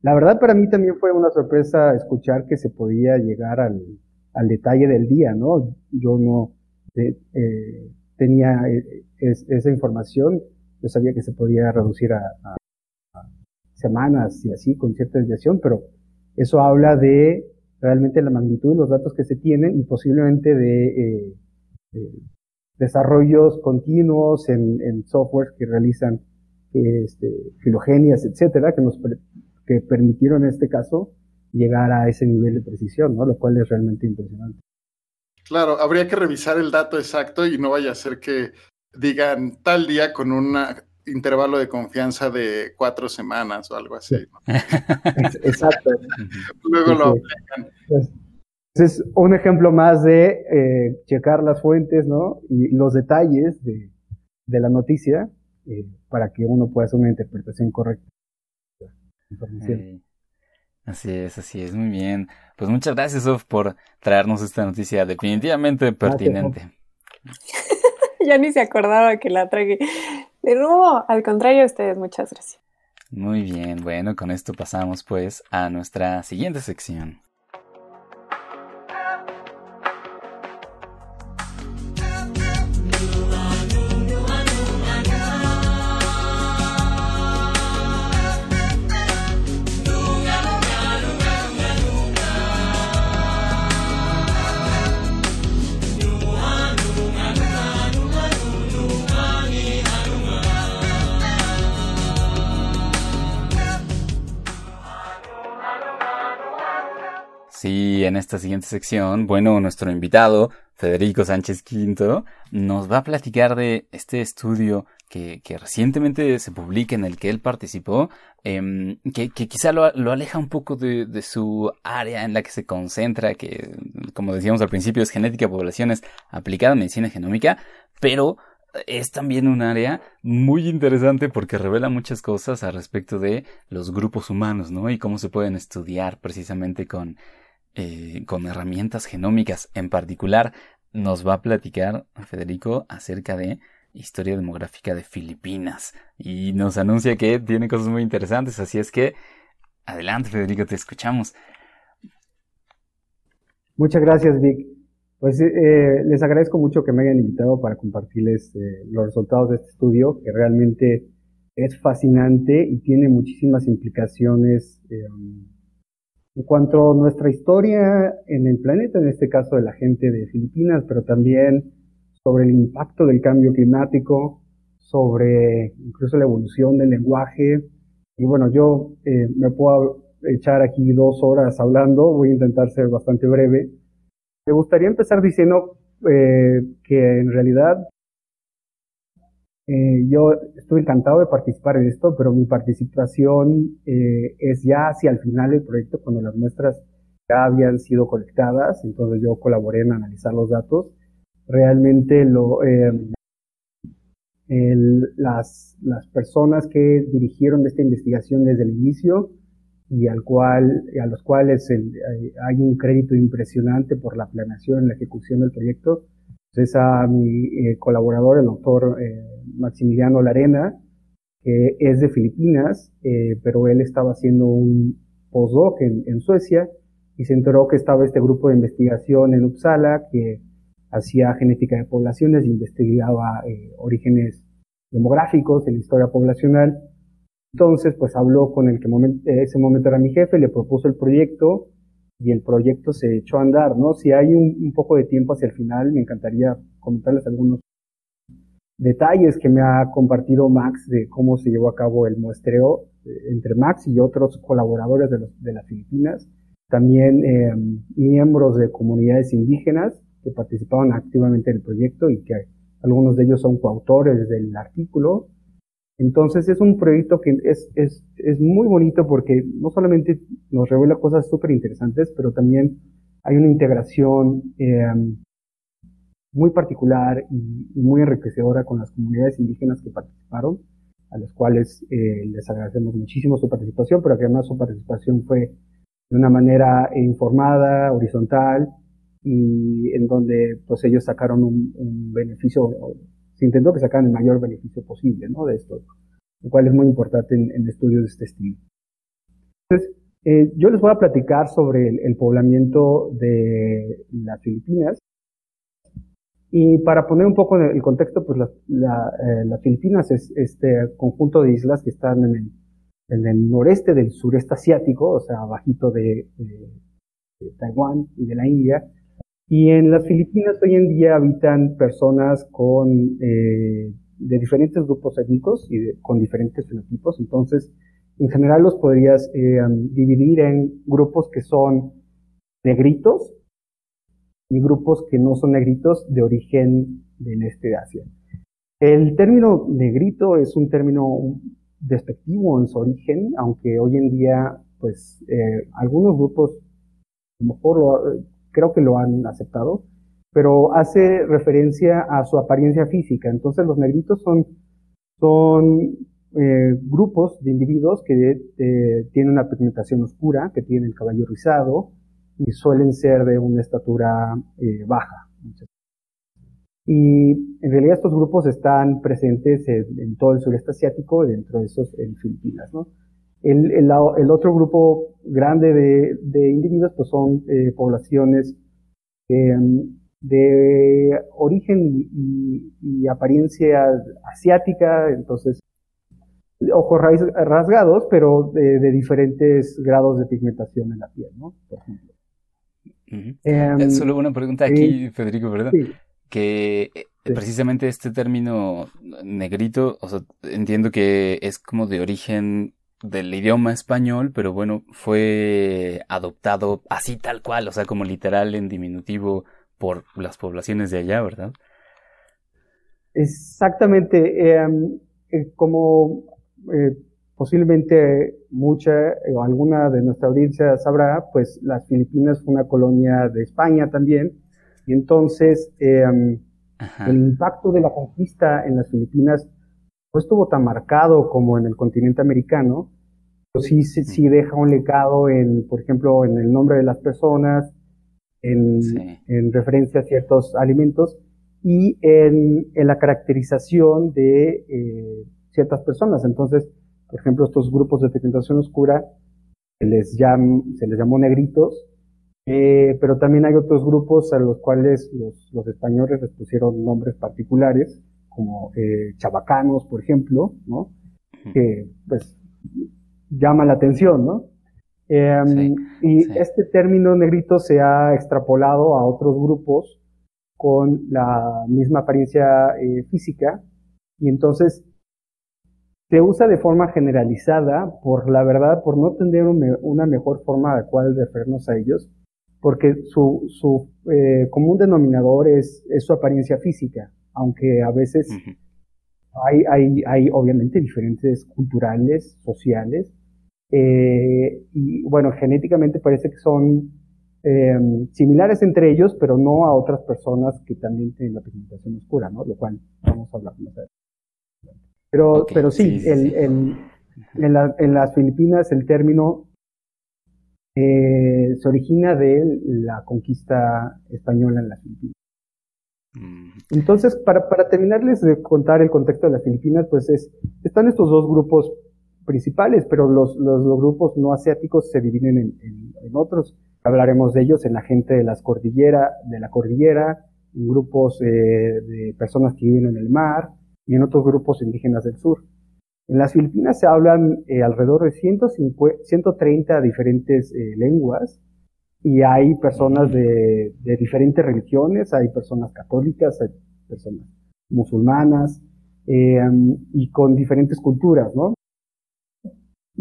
La verdad para mí también fue una sorpresa escuchar que se podía llegar al, al detalle del día, ¿no? Yo no eh, eh tenía eh, esa información, yo sabía que se podía reducir a, semanas y así con cierta desviación, pero eso habla de realmente la magnitud de los datos que se tienen y posiblemente de, desarrollos continuos en, en software que realizan este, filogenias, etcétera, que nos que permitieron en este caso llegar a ese nivel de precisión, ¿no? Lo cual es realmente impresionante. Claro, habría que revisar el dato exacto y no vaya a ser que digan tal día con una intervalo de confianza de cuatro semanas o algo así. Exacto. Luego lo aplican. Es un ejemplo más de eh, checar las fuentes, ¿no? Y los detalles de, de la noticia eh, para que uno pueda hacer una interpretación correcta. Así es, así es, muy bien. Pues muchas gracias, Sof, por traernos esta noticia definitivamente pertinente. ya ni se acordaba que la tragué. Pero al contrario, ustedes, muchas gracias. Muy bien, bueno, con esto pasamos pues a nuestra siguiente sección. Esta siguiente sección, bueno, nuestro invitado, Federico Sánchez Quinto, nos va a platicar de este estudio que, que recientemente se publica en el que él participó, em, que, que, quizá lo, lo, aleja un poco de, de, su área en la que se concentra, que como decíamos al principio es genética poblaciones aplicada a medicina genómica, pero es también un área muy interesante porque revela muchas cosas al respecto de los grupos humanos, ¿no? Y cómo se pueden estudiar precisamente con eh, con herramientas genómicas en particular, nos va a platicar Federico acerca de historia demográfica de Filipinas y nos anuncia que tiene cosas muy interesantes, así es que adelante Federico, te escuchamos. Muchas gracias Vic. Pues eh, les agradezco mucho que me hayan invitado para compartirles eh, los resultados de este estudio, que realmente es fascinante y tiene muchísimas implicaciones eh, en cuanto a nuestra historia en el planeta, en este caso de la gente de Filipinas, pero también sobre el impacto del cambio climático, sobre incluso la evolución del lenguaje. Y bueno, yo eh, me puedo echar aquí dos horas hablando, voy a intentar ser bastante breve. Me gustaría empezar diciendo eh, que en realidad eh, yo estuve encantado de participar en esto, pero mi participación eh, es ya hacia el final del proyecto, cuando las muestras ya habían sido colectadas, entonces yo colaboré en analizar los datos. Realmente lo, em, las, las personas que dirigieron esta investigación desde el inicio y al cual, a los cuales eh, hay un crédito impresionante por la planeación la ejecución del proyecto, es a mi eh, colaborador, el doctor eh, Maximiliano Larena, que es de Filipinas, eh, pero él estaba haciendo un postdoc en, Suecia y se enteró que estaba este grupo de investigación en Uppsala que hacía genética de poblaciones investigaba orígenes demográficos en la historia poblacional. Entonces, pues habló con el que ese momento era mi jefe, le propuso el proyecto y el proyecto se echó a andar, ¿no? Si hay un, poco de tiempo hacia el final, me encantaría comentarles algunos detalles que me ha compartido Max de cómo se llevó a cabo el muestreo eh, entre Max y otros colaboradores de, los, de las Filipinas, también eh, miembros de comunidades indígenas que participaban activamente en el proyecto y que algunos de ellos son coautores del artículo, entonces es un proyecto que es, es, es muy bonito porque no solamente nos revela cosas súper interesantes, pero también hay una integración eh, muy particular y, muy enriquecedora con las comunidades indígenas que participaron, a las cuales eh, les agradecemos muchísimo su participación, pero que además su participación fue de una manera informada, horizontal, y en donde pues ellos sacaron un, un beneficio se intentó que sacaran el mayor beneficio posible ¿no? de esto, lo cual es muy importante en, estudios de este estilo. Entonces, eh, yo les voy a platicar sobre el, poblamiento de las Filipinas. Y para poner un poco el contexto, pues las eh, Filipinas es este conjunto de islas que están en el, en el noreste del sureste asiático, o sea, abajito de, de, de Taiwán y de la India, y en las Filipinas hoy en día habitan personas con, eh, de diferentes grupos étnicos y con diferentes fenotipos. Entonces, en general los podrías eh, dividir en grupos que son negritos y grupos que no son negritos de origen del este de Asia. El término negrito es un término despectivo en su origen, aunque hoy en día, pues, eh, algunos grupos, a lo mejor lo, creo que lo han aceptado, pero hace referencia a su apariencia física. Entonces los negritos son, son eh, grupos de individuos que eh, tienen una pigmentación oscura, que tienen el cabello rizado y suelen ser de una estatura eh, baja. Y en realidad estos grupos están presentes en, todo el sureste asiático, dentro de esos en Filipinas. ¿no? El, el, el, otro grupo grande de, de individuos pues son poblaciones de origen y, apariencia asiática, entonces ojos rasgados, pero de, diferentes grados de pigmentación en la piel, ¿no? Por ejemplo. Em, solo una pregunta aquí, Federico, ¿verdad? Que eh, precisamente este término negrito, o sea, entiendo que es como de origen del idioma español, pero bueno, fue adoptado así tal cual, o sea, como literal en diminutivo por las poblaciones de allá, ¿verdad? Exactamente. Em, eh, como eh, posiblemente mucha o alguna de nuestra audiencia sabrá, pues las Filipinas fue una colonia de España también. Y entonces em, el impacto de la conquista en las Filipinas no estuvo tan marcado como en el continente americano, pero sí, sí, sí deja un legado en, por ejemplo, en el nombre de las personas, en, referencia a ciertos alimentos y en, la caracterización de eh, ciertas personas. Entonces, por ejemplo, estos grupos de pigmentación oscura se les, se les llamó negritos, eh, pero también hay otros grupos a los cuales los, españoles les pusieron nombres particulares, como eh, chabacanos, por ejemplo, ¿no? que pues llama la atención, ¿no? Em, y este término negrito se ha extrapolado a otros grupos con la misma apariencia eh, física y entonces se usa de forma generalizada por la verdad, por no tener una mejor forma de cual referirnos a ellos, porque su, su eh, común denominador es, es, su apariencia física, aunque a veces hay, hay, hay obviamente diferentes culturales, sociales, eh, y bueno, genéticamente parece que son em, similares entre ellos, pero no a otras personas que también tienen la pigmentación oscura, ¿no? Lo cual vamos a hablar más adelante. Pero, pero sí, el, el, en, la, en, las Filipinas el término eh, se origina de la conquista española en las Filipinas. Mm. Entonces, para, para terminarles de contar el contexto de las Filipinas, pues es, están estos dos grupos principales, pero los, los, grupos no asiáticos se dividen en, en, otros. Hablaremos de ellos en la gente de, las cordillera, de la cordillera, en grupos eh, de personas que viven en el mar y en otros grupos indígenas del sur. En las Filipinas se hablan eh, alrededor de 150, 130 diferentes eh, lenguas y hay personas de, de, diferentes religiones, hay personas católicas, hay personas musulmanas y con diferentes culturas, ¿no?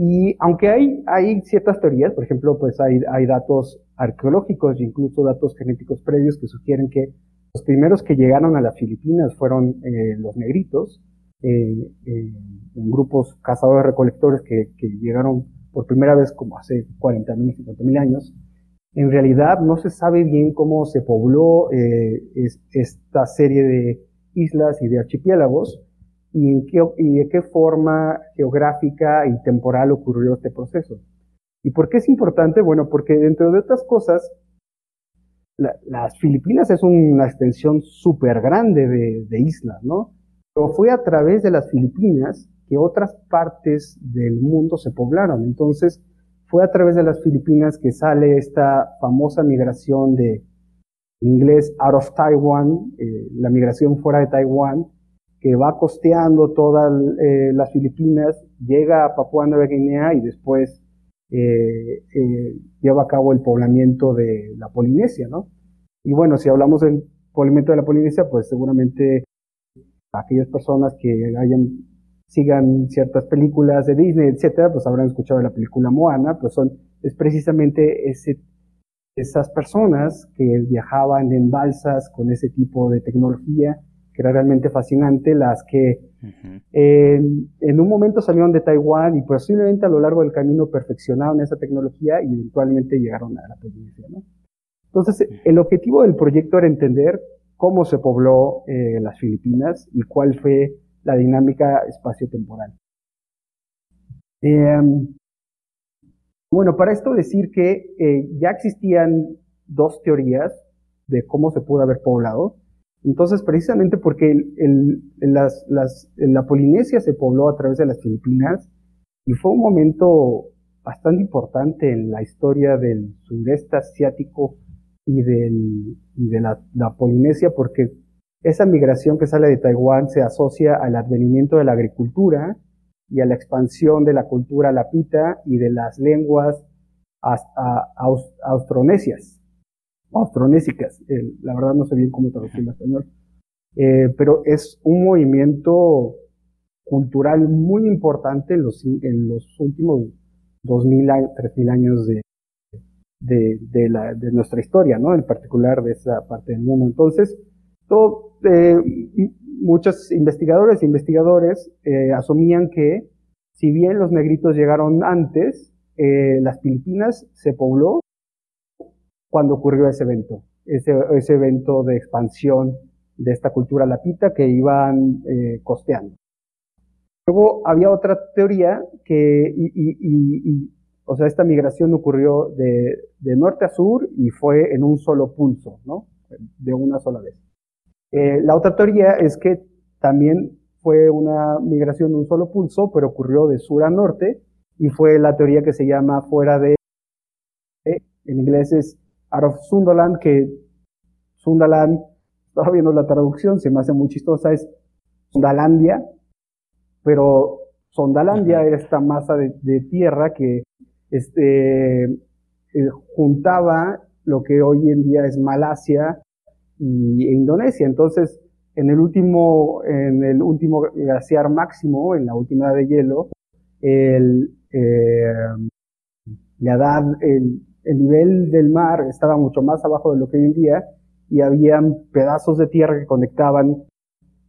Y aunque hay, hay ciertas teorías, por ejemplo, pues hay, hay datos arqueológicos e incluso datos genéticos previos que sugieren que los primeros que llegaron a las Filipinas fueron eh, los negritos, eh, eh, en grupos cazadores-recolectores que, llegaron por primera vez como hace 40.000, 50.000 años. En realidad no se sabe bien cómo se pobló esta serie de islas y de archipiélagos, y en qué, de qué forma geográfica y temporal ocurrió este proceso. ¿Y por qué es importante? Bueno, porque dentro de otras cosas, las Filipinas es una extensión súper grande de, islas, ¿no? Pero fue a través de las Filipinas que otras partes del mundo se poblaron. Entonces, fue a través de las Filipinas que sale esta famosa migración de inglés out of Taiwan, eh, la migración fuera de Taiwán, que va costeando todas eh, las Filipinas, llega a Papua Nueva Guinea y después eh, eh, lleva a cabo el poblamiento de la Polinesia, ¿no? Y bueno, si hablamos del poblamiento de la Polinesia, pues seguramente aquellas personas que hayan sigan ciertas películas de Disney, etcétera, pues habrán escuchado la película Moana, pues son es precisamente esas personas que viajaban en balsas con ese tipo de tecnología que era realmente fascinante, las que en, un momento salieron de Taiwán y posiblemente a lo largo del camino perfeccionaron esa tecnología y eventualmente llegaron a la Polinesia. ¿no? Entonces, el objetivo del proyecto era entender cómo se pobló eh, las Filipinas y cuál fue la dinámica espaciotemporal. Eh, bueno, para esto decir que eh, ya existían dos teorías de cómo se pudo haber poblado. Entonces, precisamente porque la Polinesia se pobló a través de las Filipinas y fue un momento bastante importante en la historia del sureste asiático y, de la, Polinesia, porque esa migración que sale de Taiwán se asocia al advenimiento de la agricultura y a la expansión de la cultura lapita y de las lenguas austronesias austronésicas. la verdad no sé bien cómo traducirlo en español. Eh, pero es un movimiento cultural muy importante en los, en los últimos 2.000, 3.000 años de, nuestra historia, ¿no? En particular de esa parte del mundo. Entonces, todo, eh, muchos investigadores e investigadores eh, asumían que si bien los negritos llegaron antes, eh, las Filipinas se pobló cuando ocurrió ese evento, ese, ese evento de expansión de esta cultura lapita que iban eh, costeando. Luego había otra teoría que, o sea, esta migración ocurrió de, de, norte a sur y fue en un solo pulso, ¿no? De una sola vez. Eh, la otra teoría es que también fue una migración de un solo pulso, pero ocurrió de sur a norte y fue la teoría que se llama fuera de, en inglés es out of Sundaland, que Sundaland, estaba viendo la traducción, se me hace muy chistosa, es Sundalandia, pero Sondalandia era esta masa de, tierra que este, eh, juntaba lo que hoy en día es Malasia y, e Indonesia. Entonces, en el último, en el último glaciar máximo, en la última edad de hielo, el, eh, la edad, el, el nivel del mar estaba mucho más abajo de lo que hoy en día y habían pedazos de tierra que conectaban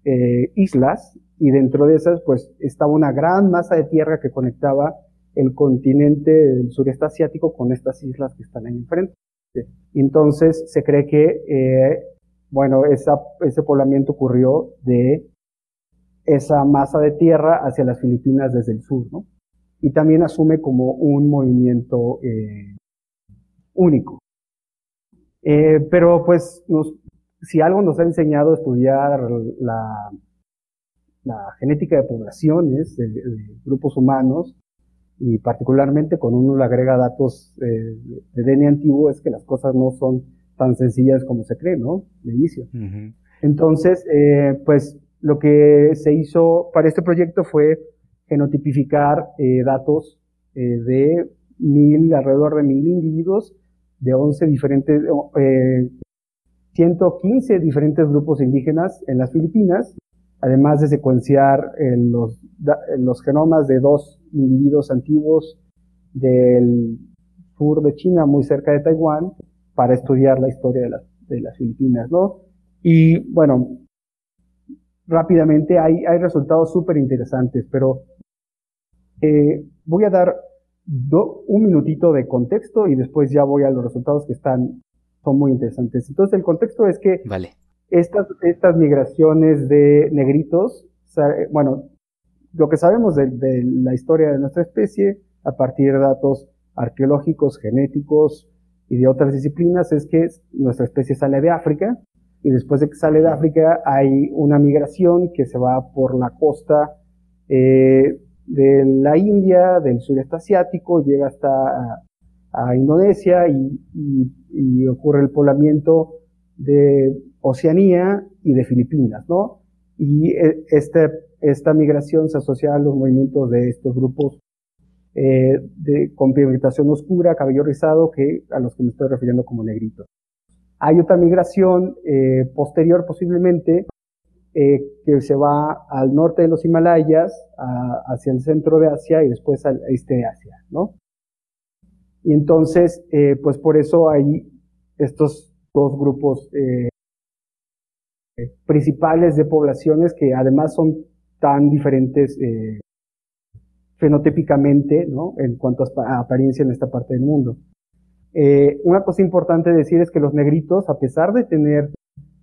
eh, islas y dentro de esas pues estaba una gran masa de tierra que conectaba el continente del sureste asiático con estas islas que están ahí enfrente. Entonces se cree que, eh, bueno, ese poblamiento ocurrió de esa masa de tierra hacia las Filipinas desde el sur, ¿no? Y también asume como un movimiento eh, único. Eh, pero pues si algo nos ha enseñado a estudiar la, la genética de poblaciones, de, grupos humanos, y particularmente cuando uno le agrega datos eh, de DNA antiguo, es que las cosas no son tan sencillas como se cree, ¿no? De inicio. Entonces, eh, pues lo que se hizo para este proyecto fue genotipificar datos de mil, alrededor de mil individuos de 11 diferentes, eh, 115 diferentes grupos indígenas en las Filipinas, además de secuenciar eh, los, los genomas de dos individuos antiguos del sur de China, muy cerca de Taiwán, para estudiar la historia de las, de las Filipinas, ¿no? Y bueno, rápidamente hay, hay resultados súper interesantes, pero eh, voy a dar un minutito de contexto y después ya voy a los resultados que están, son muy interesantes. Entonces el contexto es que vale. estas, estas migraciones de negritos, bueno, lo que sabemos de, la historia de nuestra especie a partir de datos arqueológicos, genéticos y de otras disciplinas es que nuestra especie sale de África y después de que sale de África hay una migración que se va por la costa eh, de la India, del sureste asiático, llega hasta a, Indonesia y, ocurre el poblamiento de Oceanía y de Filipinas, ¿no? Y e, este, esta migración se asocia a los movimientos de estos grupos eh, de, con pigmentación oscura, cabello rizado, que, a los que me estoy refiriendo como negritos. Hay otra migración eh, posterior posiblemente eh, que se va al norte de los Himalayas, hacia el centro de Asia y después al este de Asia, ¿no? Y entonces, eh, pues por eso hay estos dos grupos eh, principales de poblaciones que además son tan diferentes eh, fenotípicamente, ¿no? En cuanto a apariencia en esta parte del mundo. Una cosa importante decir es que los negritos, a pesar de tener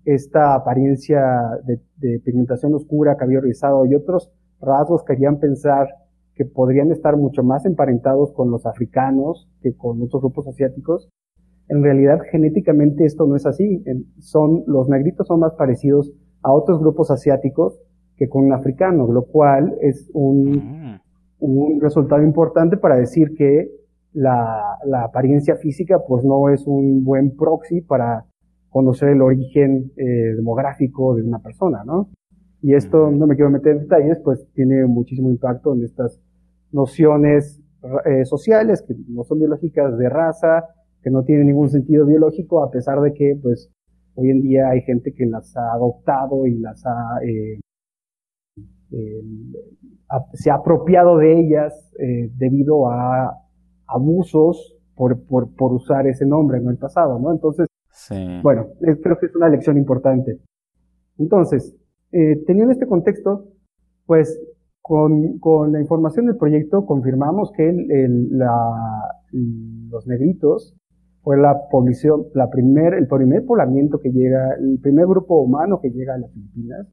esta apariencia de, pigmentación oscura, cabello rizado y otros rasgos que harían pensar que podrían estar mucho más emparentados con los africanos que con otros grupos asiáticos, en realidad genéticamente esto no es así. Son, los negritos son más parecidos a otros grupos asiáticos que con un africano, lo cual es un, mm. un resultado importante para decir que la, la, apariencia física pues no es un buen proxy para conocer el origen eh, demográfico de una persona, ¿no? Y esto, no me quiero meter en detalles, pues tiene muchísimo impacto en estas nociones eh, sociales que no son biológicas de raza, que no tienen ningún sentido biológico, a pesar de que, pues, hoy en día hay gente que las ha adoptado y las ha, eh, se ha apropiado de ellas debido a abusos por, por, por usar ese nombre en el pasado, ¿no? Entonces, bueno, creo que es una lección importante. Entonces, eh, teniendo este contexto, pues con, la información del proyecto confirmamos que los negritos fue la población, la primer, el primer poblamiento que llega, el primer grupo humano que llega a las Filipinas,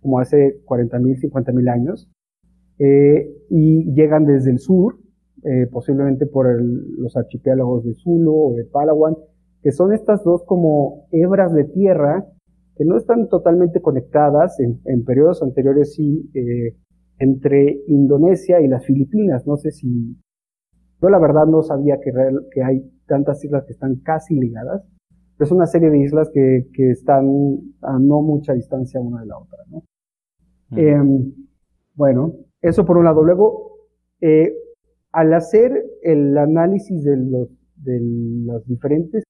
como hace 40.000, 50.000 años, eh, y llegan desde el sur, eh, posiblemente por los archipiélagos de Sulu o de Palawan, que son estas dos como hebras de tierra que no están totalmente conectadas, en, periodos anteriores sí, eh, entre Indonesia y las Filipinas. No sé si, yo la verdad no sabía que, que hay tantas islas que están casi ligadas, pero es una serie de islas que, que están a no mucha distancia una de la otra. ¿no? Em, bueno, eso por un lado. Luego, eh, al hacer el análisis de los, de los diferentes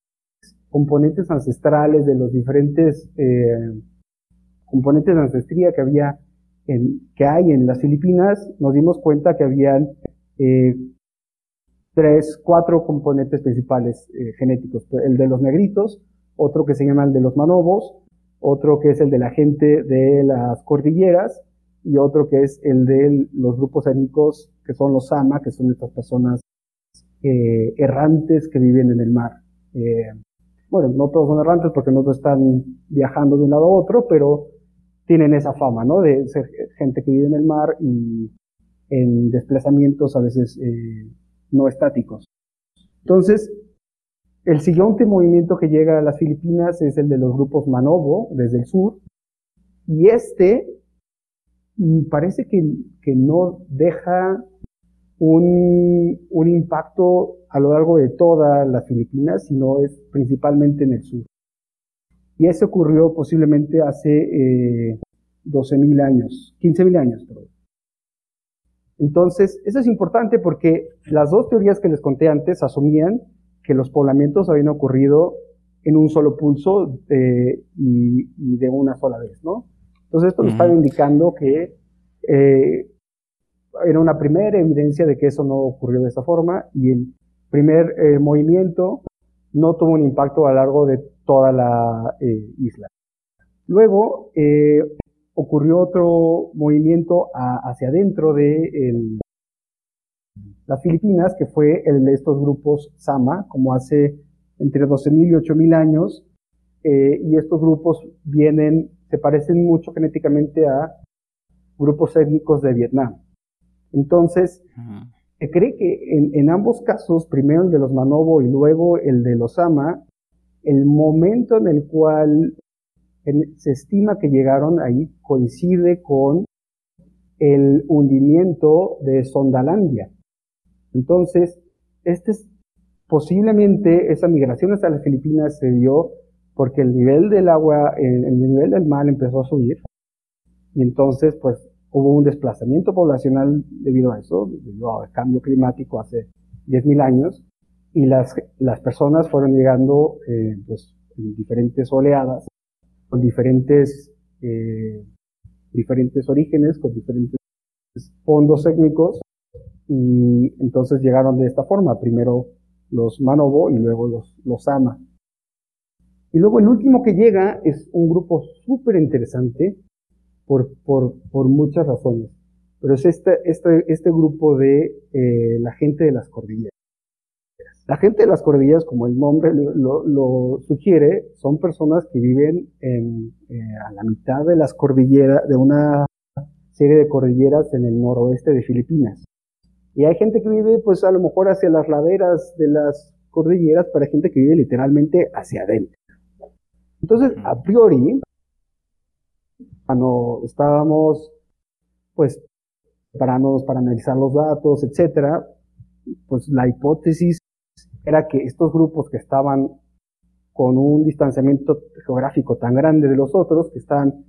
componentes ancestrales, de los diferentes eh, componentes de ancestría que había en, que hay en las Filipinas, nos dimos cuenta que habían eh, tres, cuatro componentes principales eh, genéticos. El de los negritos, otro que se llama el de los manobos, otro que es el de la gente de las cordilleras, y otro que es el de los grupos étnicos que son los Sama, que son estas personas eh, errantes que viven en el mar. Eh, bueno, no todos son errantes porque no todos están viajando de un lado a otro, pero tienen esa fama, ¿no? De ser gente que vive en el mar y en desplazamientos a veces eh, no estáticos. Entonces, el siguiente movimiento que llega a las Filipinas es el de los grupos Manobo, desde el sur, y este y parece que no deja un, un, impacto a lo largo de todas las Filipinas, sino es principalmente en el sur. Y eso ocurrió posiblemente hace eh, 12.000 años, 15.000 años, perdón. Entonces, eso es importante porque las dos teorías que les conté antes asumían que los poblamientos habían ocurrido en un solo pulso eh, y, y, de una sola vez, ¿no? Entonces esto nos está indicando que eh, era una primera evidencia de que eso no ocurrió de esa forma y el primer eh, movimiento no tuvo un impacto a lo largo de toda la eh, isla. Luego ocurrió otro movimiento hacia adentro de las Filipinas, que fue el de estos grupos Sama, como hace entre 12.000 y 8.000 años, y estos grupos vienen se parecen mucho genéticamente a grupos étnicos de Vietnam. Entonces, se cree que en, ambos casos, primero el de los Manobo y luego el de los Ama, el momento en el cual se estima que llegaron ahí coincide con el hundimiento de Sondalandia. Entonces, este es, posiblemente esa migración hasta las Filipinas se dio porque el nivel del agua, el, nivel del mar empezó a subir y entonces pues hubo un desplazamiento poblacional debido a eso, debido al cambio climático hace 10.000 años y las, las personas fueron llegando eh, pues en diferentes oleadas, con diferentes, eh, diferentes orígenes, con diferentes fondos étnicos y entonces llegaron de esta forma, primero los Manobo y luego los, los Ama. Y luego el último que llega es un grupo súper interesante por, por, por, muchas razones. Pero es este, este, este grupo de eh, la gente de las cordilleras. La gente de las cordilleras, como el nombre lo, lo, sugiere, son personas que viven en, eh, a la mitad de las cordilleras, de una serie de cordilleras en el noroeste de Filipinas. Y hay gente que vive, pues a lo mejor hacia las laderas de las cordilleras, pero hay gente que vive literalmente hacia adentro. Entonces, a priori, cuando estábamos, pues, preparándonos para analizar los datos, etcétera, pues la hipótesis era que estos grupos que estaban con un distanciamiento geográfico tan grande de los otros, que están,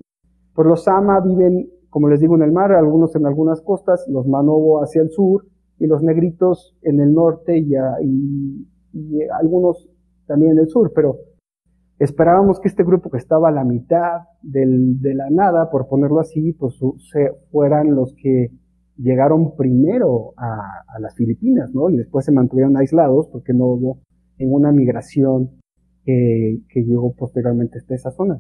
pues los Sama viven, como les digo, en el mar, algunos en algunas costas, los Manobo hacia el sur, y los negritos en el norte y, y, y algunos también en el sur, pero esperábamos que este grupo que estaba a la mitad del, de la nada, por ponerlo así, pues se fueran los que llegaron primero a, a, las Filipinas, ¿no? Y después se mantuvieron aislados porque no hubo ninguna migración que llegó posteriormente hasta esa zona.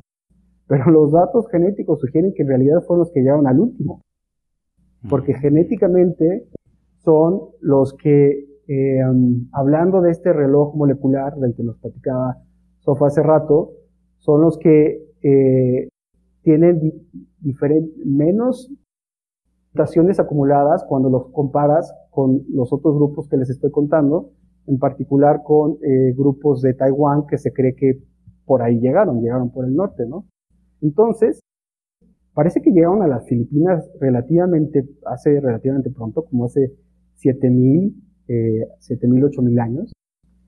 Pero los datos genéticos sugieren que en realidad fueron los que llegaron al último. Porque genéticamente son los que, eh, hablando de este reloj molecular del que nos platicaba Sofa hace rato, son los que eh, tienen menos mutaciones acumuladas cuando los comparas con los otros grupos que les estoy contando, en particular con eh, grupos de Taiwán que se cree que por ahí llegaron, llegaron por el norte, ¿no? Entonces, parece que llegaron a las Filipinas relativamente, hace relativamente pronto, como hace 7000, eh, 7000, 8000 años.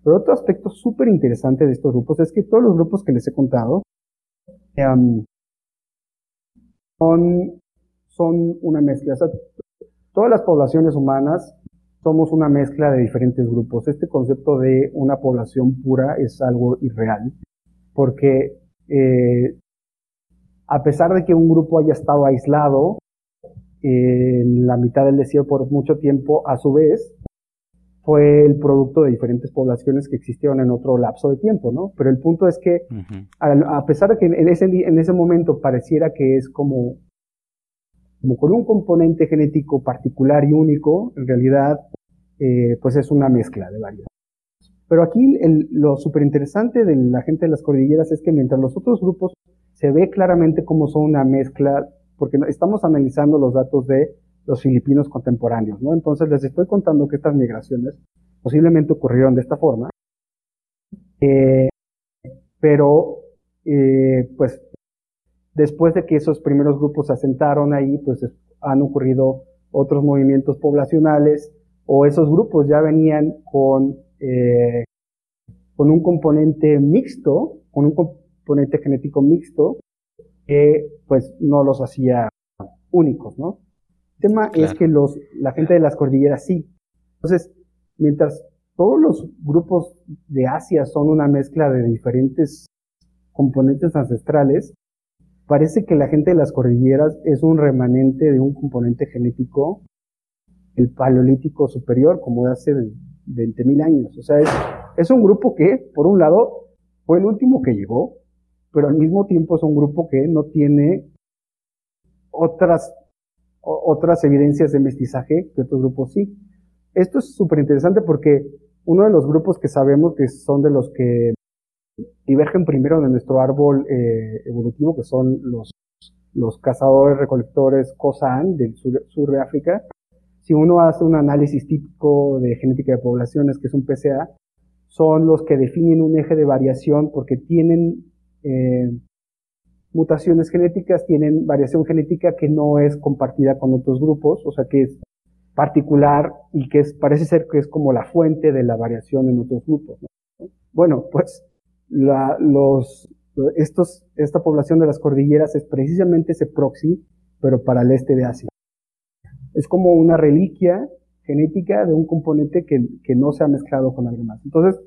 Pero otro aspecto súper interesante de estos grupos es que todos los grupos que les he contado um, son, una mezcla. Todas las poblaciones humanas somos una mezcla de diferentes grupos. Este concepto de una población pura es algo irreal, porque eh, a pesar de que un grupo haya estado aislado en la mitad del desierto por mucho tiempo, a su vez, fue el producto de diferentes poblaciones que existieron en otro lapso de tiempo, ¿no? Pero el punto es que, a, pesar de que en ese, en ese momento pareciera que es como, como con un componente genético particular y único, en realidad, eh, pues es una mezcla de varios. Pero aquí lo súper interesante de la gente de las cordilleras es que mientras los otros grupos se ve claramente cómo son una mezcla, porque estamos analizando los datos de los filipinos contemporáneos, ¿no? Entonces les estoy contando que estas migraciones posiblemente ocurrieron de esta forma, eh, pero eh, pues después de que esos primeros grupos se asentaron ahí, pues han ocurrido otros movimientos poblacionales o esos grupos ya venían con, eh, con un componente mixto, con un componente genético mixto, que pues no los hacía únicos, ¿no? El tema es que los, la gente de las cordilleras sí. Entonces, mientras todos los grupos de Asia son una mezcla de diferentes componentes ancestrales, parece que la gente de las cordilleras es un remanente de un componente genético, el paleolítico superior, como de hace 20.000 años. O sea, es, es un grupo que, por un lado, fue el último que llegó, pero al mismo tiempo es un grupo que no tiene otras otras evidencias de mestizaje que otros grupos sí. Esto es súper interesante porque uno de los grupos que sabemos que son de los que divergen primero de nuestro árbol eh, evolutivo, que son los, los cazadores recolectores Kosan del sur, de África, si uno hace un análisis típico de genética de poblaciones, que es un PCA, son los que definen un eje de variación porque tienen eh, mutaciones genéticas tienen variación genética que no es compartida con otros grupos, o sea que es particular y que es, parece ser que es como la fuente de la variación en otros grupos. Bueno, pues la, los, estos, esta población de las cordilleras es precisamente ese proxy, pero para el este de Asia. Es como una reliquia genética de un componente que, que no se ha mezclado con algo más. Entonces,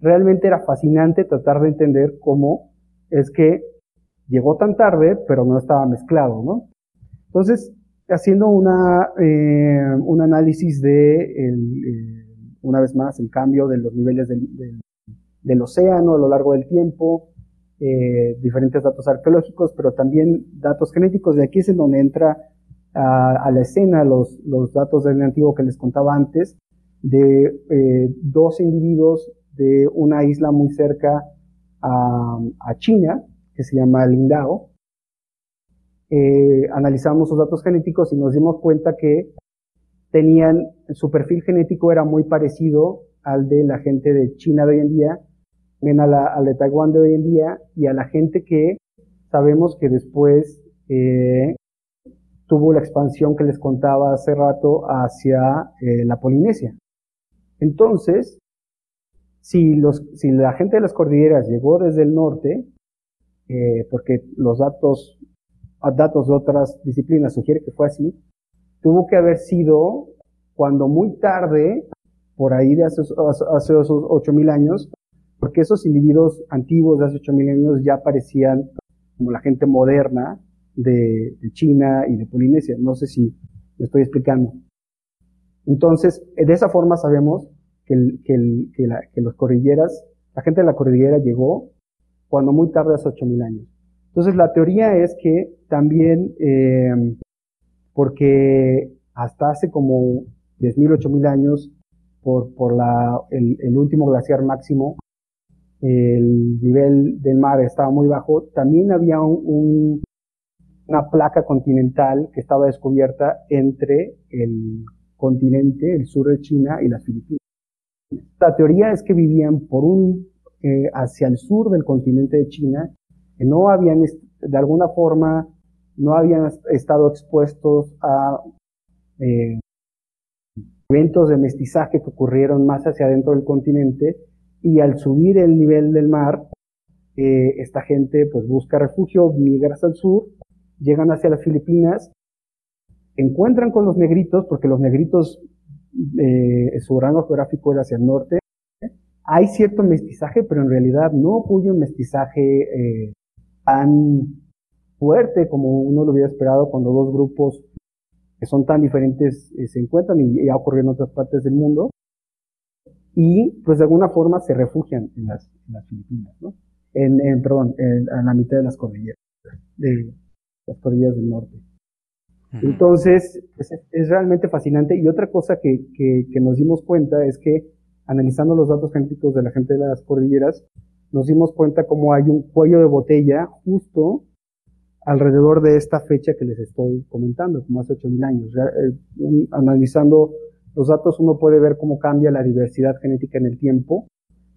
realmente era fascinante tratar de entender cómo es que llegó tan tarde, pero no estaba mezclado, ¿no? Entonces, haciendo una, eh, un análisis de, eh, una vez más, el cambio de los niveles del, océano a lo largo del tiempo, eh, diferentes datos arqueológicos, pero también datos genéticos. De aquí es en donde entra a, la escena los, los datos del antiguo que les contaba antes, de dos individuos de una isla muy cerca a China, que se llama Lindao. Eh, analizamos sus datos genéticos y nos dimos cuenta que tenían, su perfil genético era muy parecido al de la gente de China de hoy en día, la, al de Taiwán de hoy en día y a la gente que sabemos que después eh, tuvo la expansión que les contaba hace rato hacia eh, la Polinesia. Entonces, si la gente de las cordilleras llegó desde el norte, eh, porque los datos, datos de otras disciplinas sugieren que fue así, tuvo que haber sido cuando muy tarde, por ahí de hace, hace esos 8.000 años, porque esos individuos antiguos de hace 8.000 años ya parecían como la gente moderna de, China y de Polinesia. No sé si me estoy explicando. Entonces, de esa forma sabemos que, que, los cordilleras, la gente de la cordillera llegó cuando muy tarde, hace 8.000 años. Entonces, la teoría es que también, eh, porque hasta hace como 10.000, 8.000 años, por, por la, el, el, último glaciar máximo, el nivel del mar estaba muy bajo, también había un, una placa continental que estaba descubierta entre el continente, el sur de China y las Filipinas. La teoría es que vivían por un, hacia el sur del continente de China, que no habían, de alguna forma, no habían estado expuestos a eh, eventos de mestizaje que ocurrieron más hacia adentro del continente y al subir el nivel del mar, eh, esta gente pues busca refugio, migra hacia el sur, llegan hacia las Filipinas, encuentran con los negritos, porque los negritos, eh, su rango geográfico era hacia el norte, hay cierto mestizaje, pero en realidad no ocurre un mestizaje eh, tan fuerte como uno lo hubiera esperado cuando dos grupos que son tan diferentes eh, se encuentran y, ha ocurrido en otras partes del mundo y pues de alguna forma se refugian en las, Filipinas, ¿no? En, perdón, en, la mitad de las cordilleras, de las cordilleras del norte. Entonces, es, realmente fascinante. Y otra cosa que, que, que, nos dimos cuenta es que, analizando los datos genéticos de la gente de las cordilleras, nos dimos cuenta cómo hay un cuello de botella justo alrededor de esta fecha que les estoy comentando, como hace 8.000 años. Eh, analizando los datos uno puede ver cómo cambia la diversidad genética en el tiempo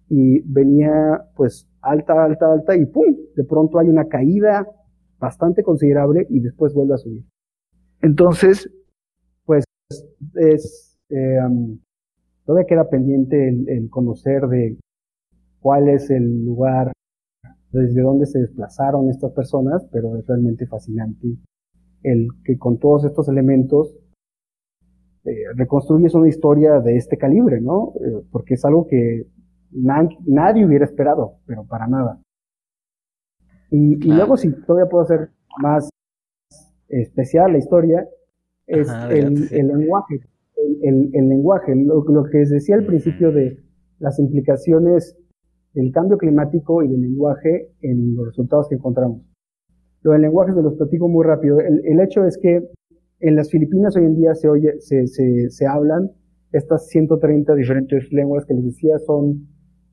y venía pues alta, alta, alta y ¡pum! De pronto hay una caída bastante considerable y después vuelve a subir. Entonces, pues es, eh, todavía queda pendiente el, conocer de cuál es el lugar desde dónde se desplazaron estas personas, pero es realmente fascinante el que con todos estos elementos eh, reconstruyes una historia de este calibre, ¿no? Eh, porque es algo que nadie hubiera esperado, pero para nada. Y, luego, si todavía puedo hacer más especial la historia, es el, lenguaje. El, lenguaje, lo, lo, que les decía al principio de las implicaciones del cambio climático y del lenguaje en los resultados que encontramos. Lo del lenguaje se los platico muy rápido. El, hecho es que en las Filipinas hoy en día se, oye, se, se, se hablan estas 130 diferentes lenguas que les decía son,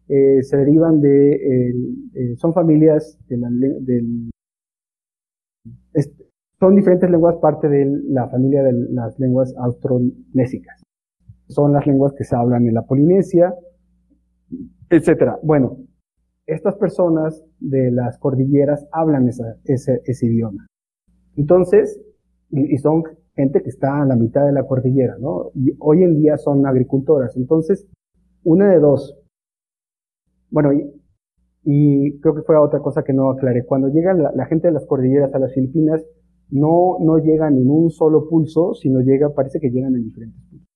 eh, se derivan de, eh, son familias de la, del, son diferentes lenguas parte de la familia de las lenguas austronésicas. Son las lenguas que se hablan en la Polinesia, etcétera. Bueno, estas personas de las cordilleras hablan ese, idioma. Entonces, y, son gente que está a la mitad de la cordillera, ¿no? Y hoy en día son agricultoras. Entonces, una de dos. Bueno, y, creo que fue otra cosa que no aclaré. Cuando llega la, gente de las cordilleras a las Filipinas, no, no llegan en un solo pulso, sino llega, parece que llegan en diferentes pulsos.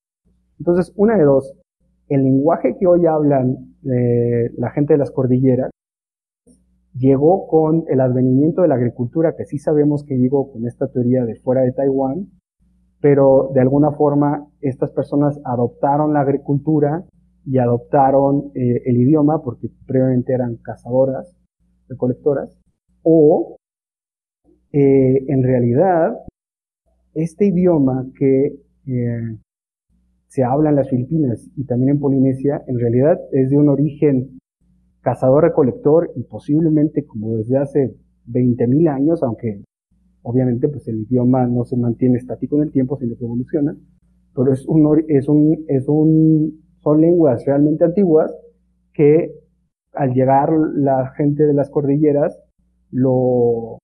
Entonces, una de dos el lenguaje que hoy hablan eh, la gente de las cordilleras llegó con el advenimiento de la agricultura, que sí sabemos que llegó con esta teoría de fuera de Taiwán, pero de alguna forma estas personas adoptaron la agricultura y adoptaron eh, el idioma, porque previamente eran cazadoras, recolectoras, o eh, en realidad este idioma que eh, se habla en las Filipinas y también en Polinesia, en realidad es de un origen cazador-recolector y posiblemente como desde hace 20.000 años, aunque obviamente pues el idioma no se mantiene estático en el tiempo, sino que evoluciona, pero es un, es un, es un, son lenguas realmente antiguas que al llegar la gente de las cordilleras lo,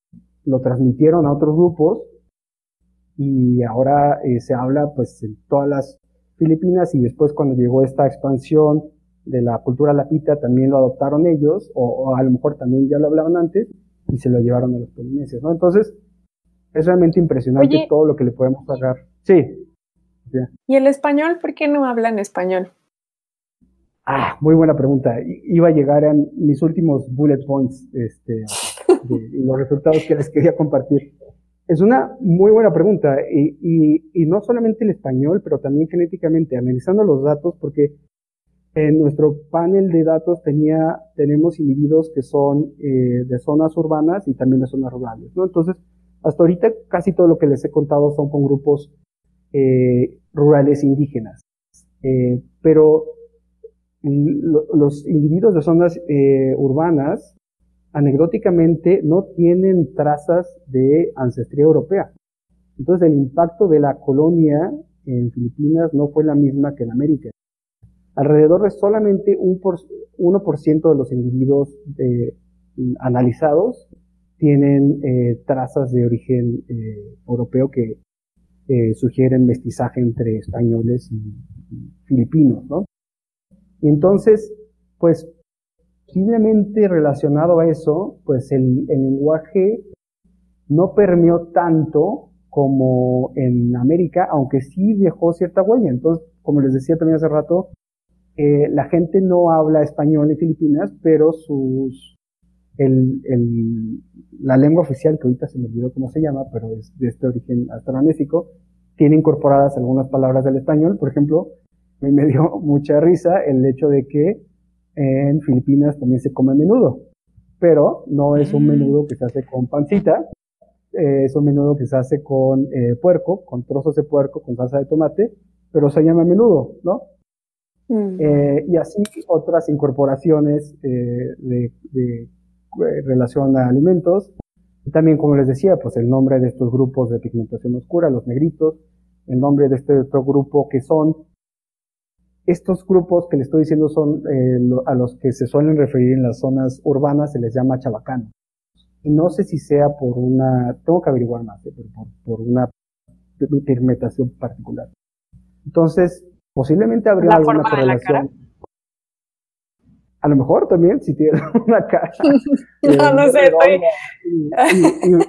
lo transmitieron a otros grupos y ahora eh, se habla pues en todas las Filipinas y después cuando llegó esta expansión de la cultura lapita también lo adoptaron ellos o, a lo mejor también ya lo hablaban antes y se lo llevaron a los polinesios, ¿no? Entonces es realmente impresionante todo lo que le podemos sacar. Sí. ¿Y el español? ¿Por qué no hablan español? Ah, muy buena pregunta. Iba a llegar a mis últimos bullet points, este, los resultados que les quería compartir. Es una muy buena pregunta y, no solamente el español, pero también genéticamente, analizando los datos, porque en nuestro panel de datos tenía, tenemos individuos que son eh, de zonas urbanas y también de zonas rurales, ¿no? Entonces, hasta ahorita casi todo lo que les he contado son con grupos eh, rurales indígenas, eh, pero los individuos de zonas urbanas anecdóticamente no tienen trazas de ancestría europea. Entonces el impacto de la colonia en Filipinas no fue la misma que en América. Alrededor de solamente un por, 1% de los individuos eh, analizados tienen eh, trazas de origen eh, europeo que sugieren mestizaje entre españoles y, y filipinos, ¿no? Y entonces, pues posiblemente relacionado a eso, pues el, lenguaje no permeó tanto como en América, aunque sí dejó cierta huella. Entonces, como les decía también hace rato, eh, la gente no habla español en Filipinas, pero sus, el, el, la lengua oficial, que ahorita se me olvidó cómo se llama, pero es de este origen astronésico, tiene incorporadas algunas palabras del español. Por ejemplo, me dio mucha risa el hecho de que en Filipinas también se come menudo, pero no es un mm. menudo que se hace con pancita, eh, es un menudo que se hace con eh, puerco, con trozos de puerco, con salsa de tomate, pero se llama menudo, ¿no? Mm. Eh, y así otras incorporaciones de, de relación a alimentos. También, como les decía, pues el nombre de estos grupos de pigmentación oscura, los negritos, el nombre de este otro grupo que son estos grupos que le estoy diciendo son eh, a los que se suelen referir en las zonas urbanas, se les llama chabacano. Y no sé si sea por una, tengo que averiguar más, eh, pero por, por, una pigmentación particular. Entonces, posiblemente habría alguna correlación a lo mejor también, si tiene una cara. no, no sé, estoy.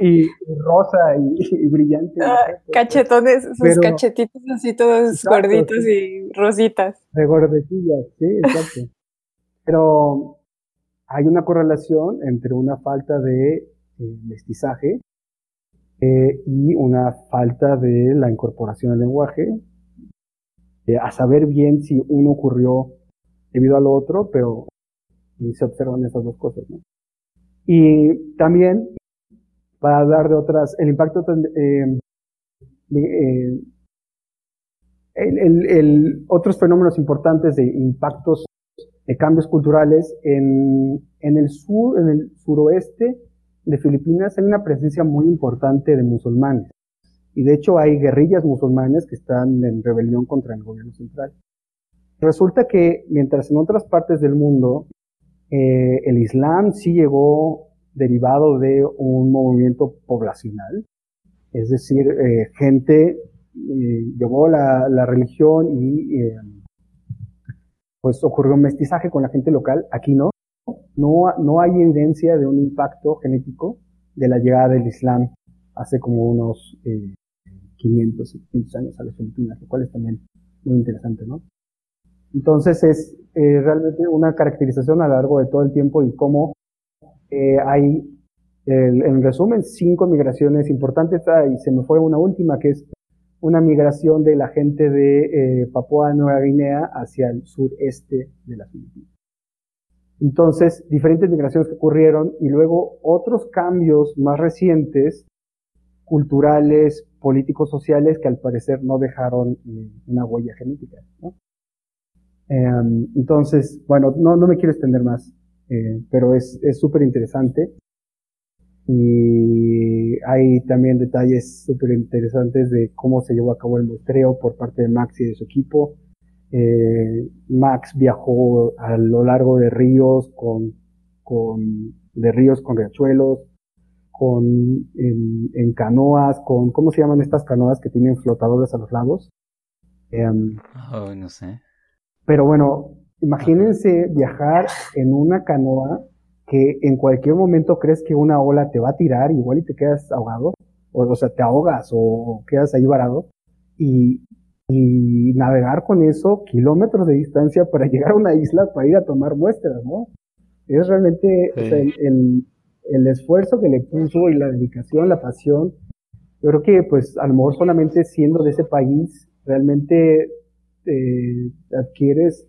Y, rosa y, brillante. Ah, pues, cachetones, sus cachetitos así todos gorditos y rositas. De gordetillas, sí, exacto. Pero hay una correlación entre una falta de eh, mestizaje eh, y una falta de la incorporación al lenguaje, eh, a saber bien si uno ocurrió debido al otro, pero y se observan esas dos cosas. ¿no? Y también, para hablar de otras, el impacto, eh, eh, el, el, otros fenómenos importantes de impactos de cambios culturales en, en el sur, en el suroeste de Filipinas hay una presencia muy importante de musulmanes. Y de hecho hay guerrillas musulmanes que están en rebelión contra el gobierno central. Resulta que mientras en otras partes del mundo eh, el Islam sí llegó derivado de un movimiento poblacional, es decir, eh, gente eh, llevó la, religión y pues ocurrió un mestizaje con la gente local. Aquí no, no, no hay evidencia de un impacto genético de la llegada del Islam hace como unos 500, 700 años a las Filipinas, lo cual es también muy interesante, ¿no? Entonces es eh, realmente una caracterización a lo largo de todo el tiempo y cómo eh, hay, en resumen, cinco migraciones importantes. Ah, y se me fue una última que es una migración de la gente de eh, Papua Nueva Guinea hacia el sureste de las Filipinas. Entonces, diferentes migraciones que ocurrieron y luego otros cambios más recientes, culturales, políticos, sociales, que al parecer no dejaron eh, una huella genética. Em, entonces, bueno, no, no me quiero extender más, eh, pero es súper interesante. Y hay también detalles súper interesantes de cómo se llevó a cabo el muestreo por parte de Max y de su equipo. Eh, Max viajó a lo largo de ríos con, con de ríos con riachuelos, con en, canoas, con ¿cómo se llaman estas canoas que tienen flotadores a los lados? Em, oh, no sé. Pero bueno, imagínense viajar en una canoa que en cualquier momento crees que una ola te va a tirar, igual y te quedas ahogado, o, o sea, te ahogas o quedas ahí varado, y, y navegar con eso kilómetros de distancia para llegar a una isla para ir a tomar muestras, ¿no? Es realmente el, el, esfuerzo que le puso y la dedicación, la pasión. Yo creo que, pues, a lo mejor solamente siendo de ese país, realmente eh, adquieres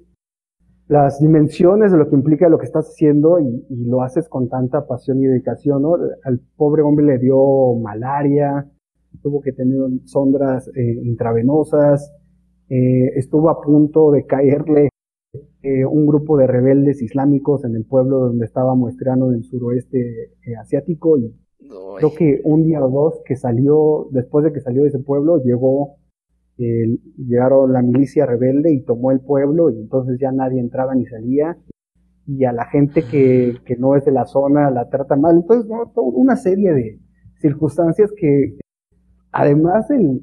las dimensiones de lo que implica lo que estás haciendo y, lo haces con tanta pasión y dedicación, ¿no? Al pobre hombre le dio malaria, tuvo que tener sondas eh, intravenosas, eh, estuvo a punto de caerle eh, un grupo de rebeldes islámicos en el pueblo donde estaba muestreando en el suroeste asiático y creo que un día o dos que salió, después de que salió de ese pueblo, llegó llegaron la milicia rebelde y tomó el pueblo y entonces ya nadie entraba ni salía y a la gente que, que no es de la zona la trata mal. Entonces, ¿no? una serie de circunstancias que, además de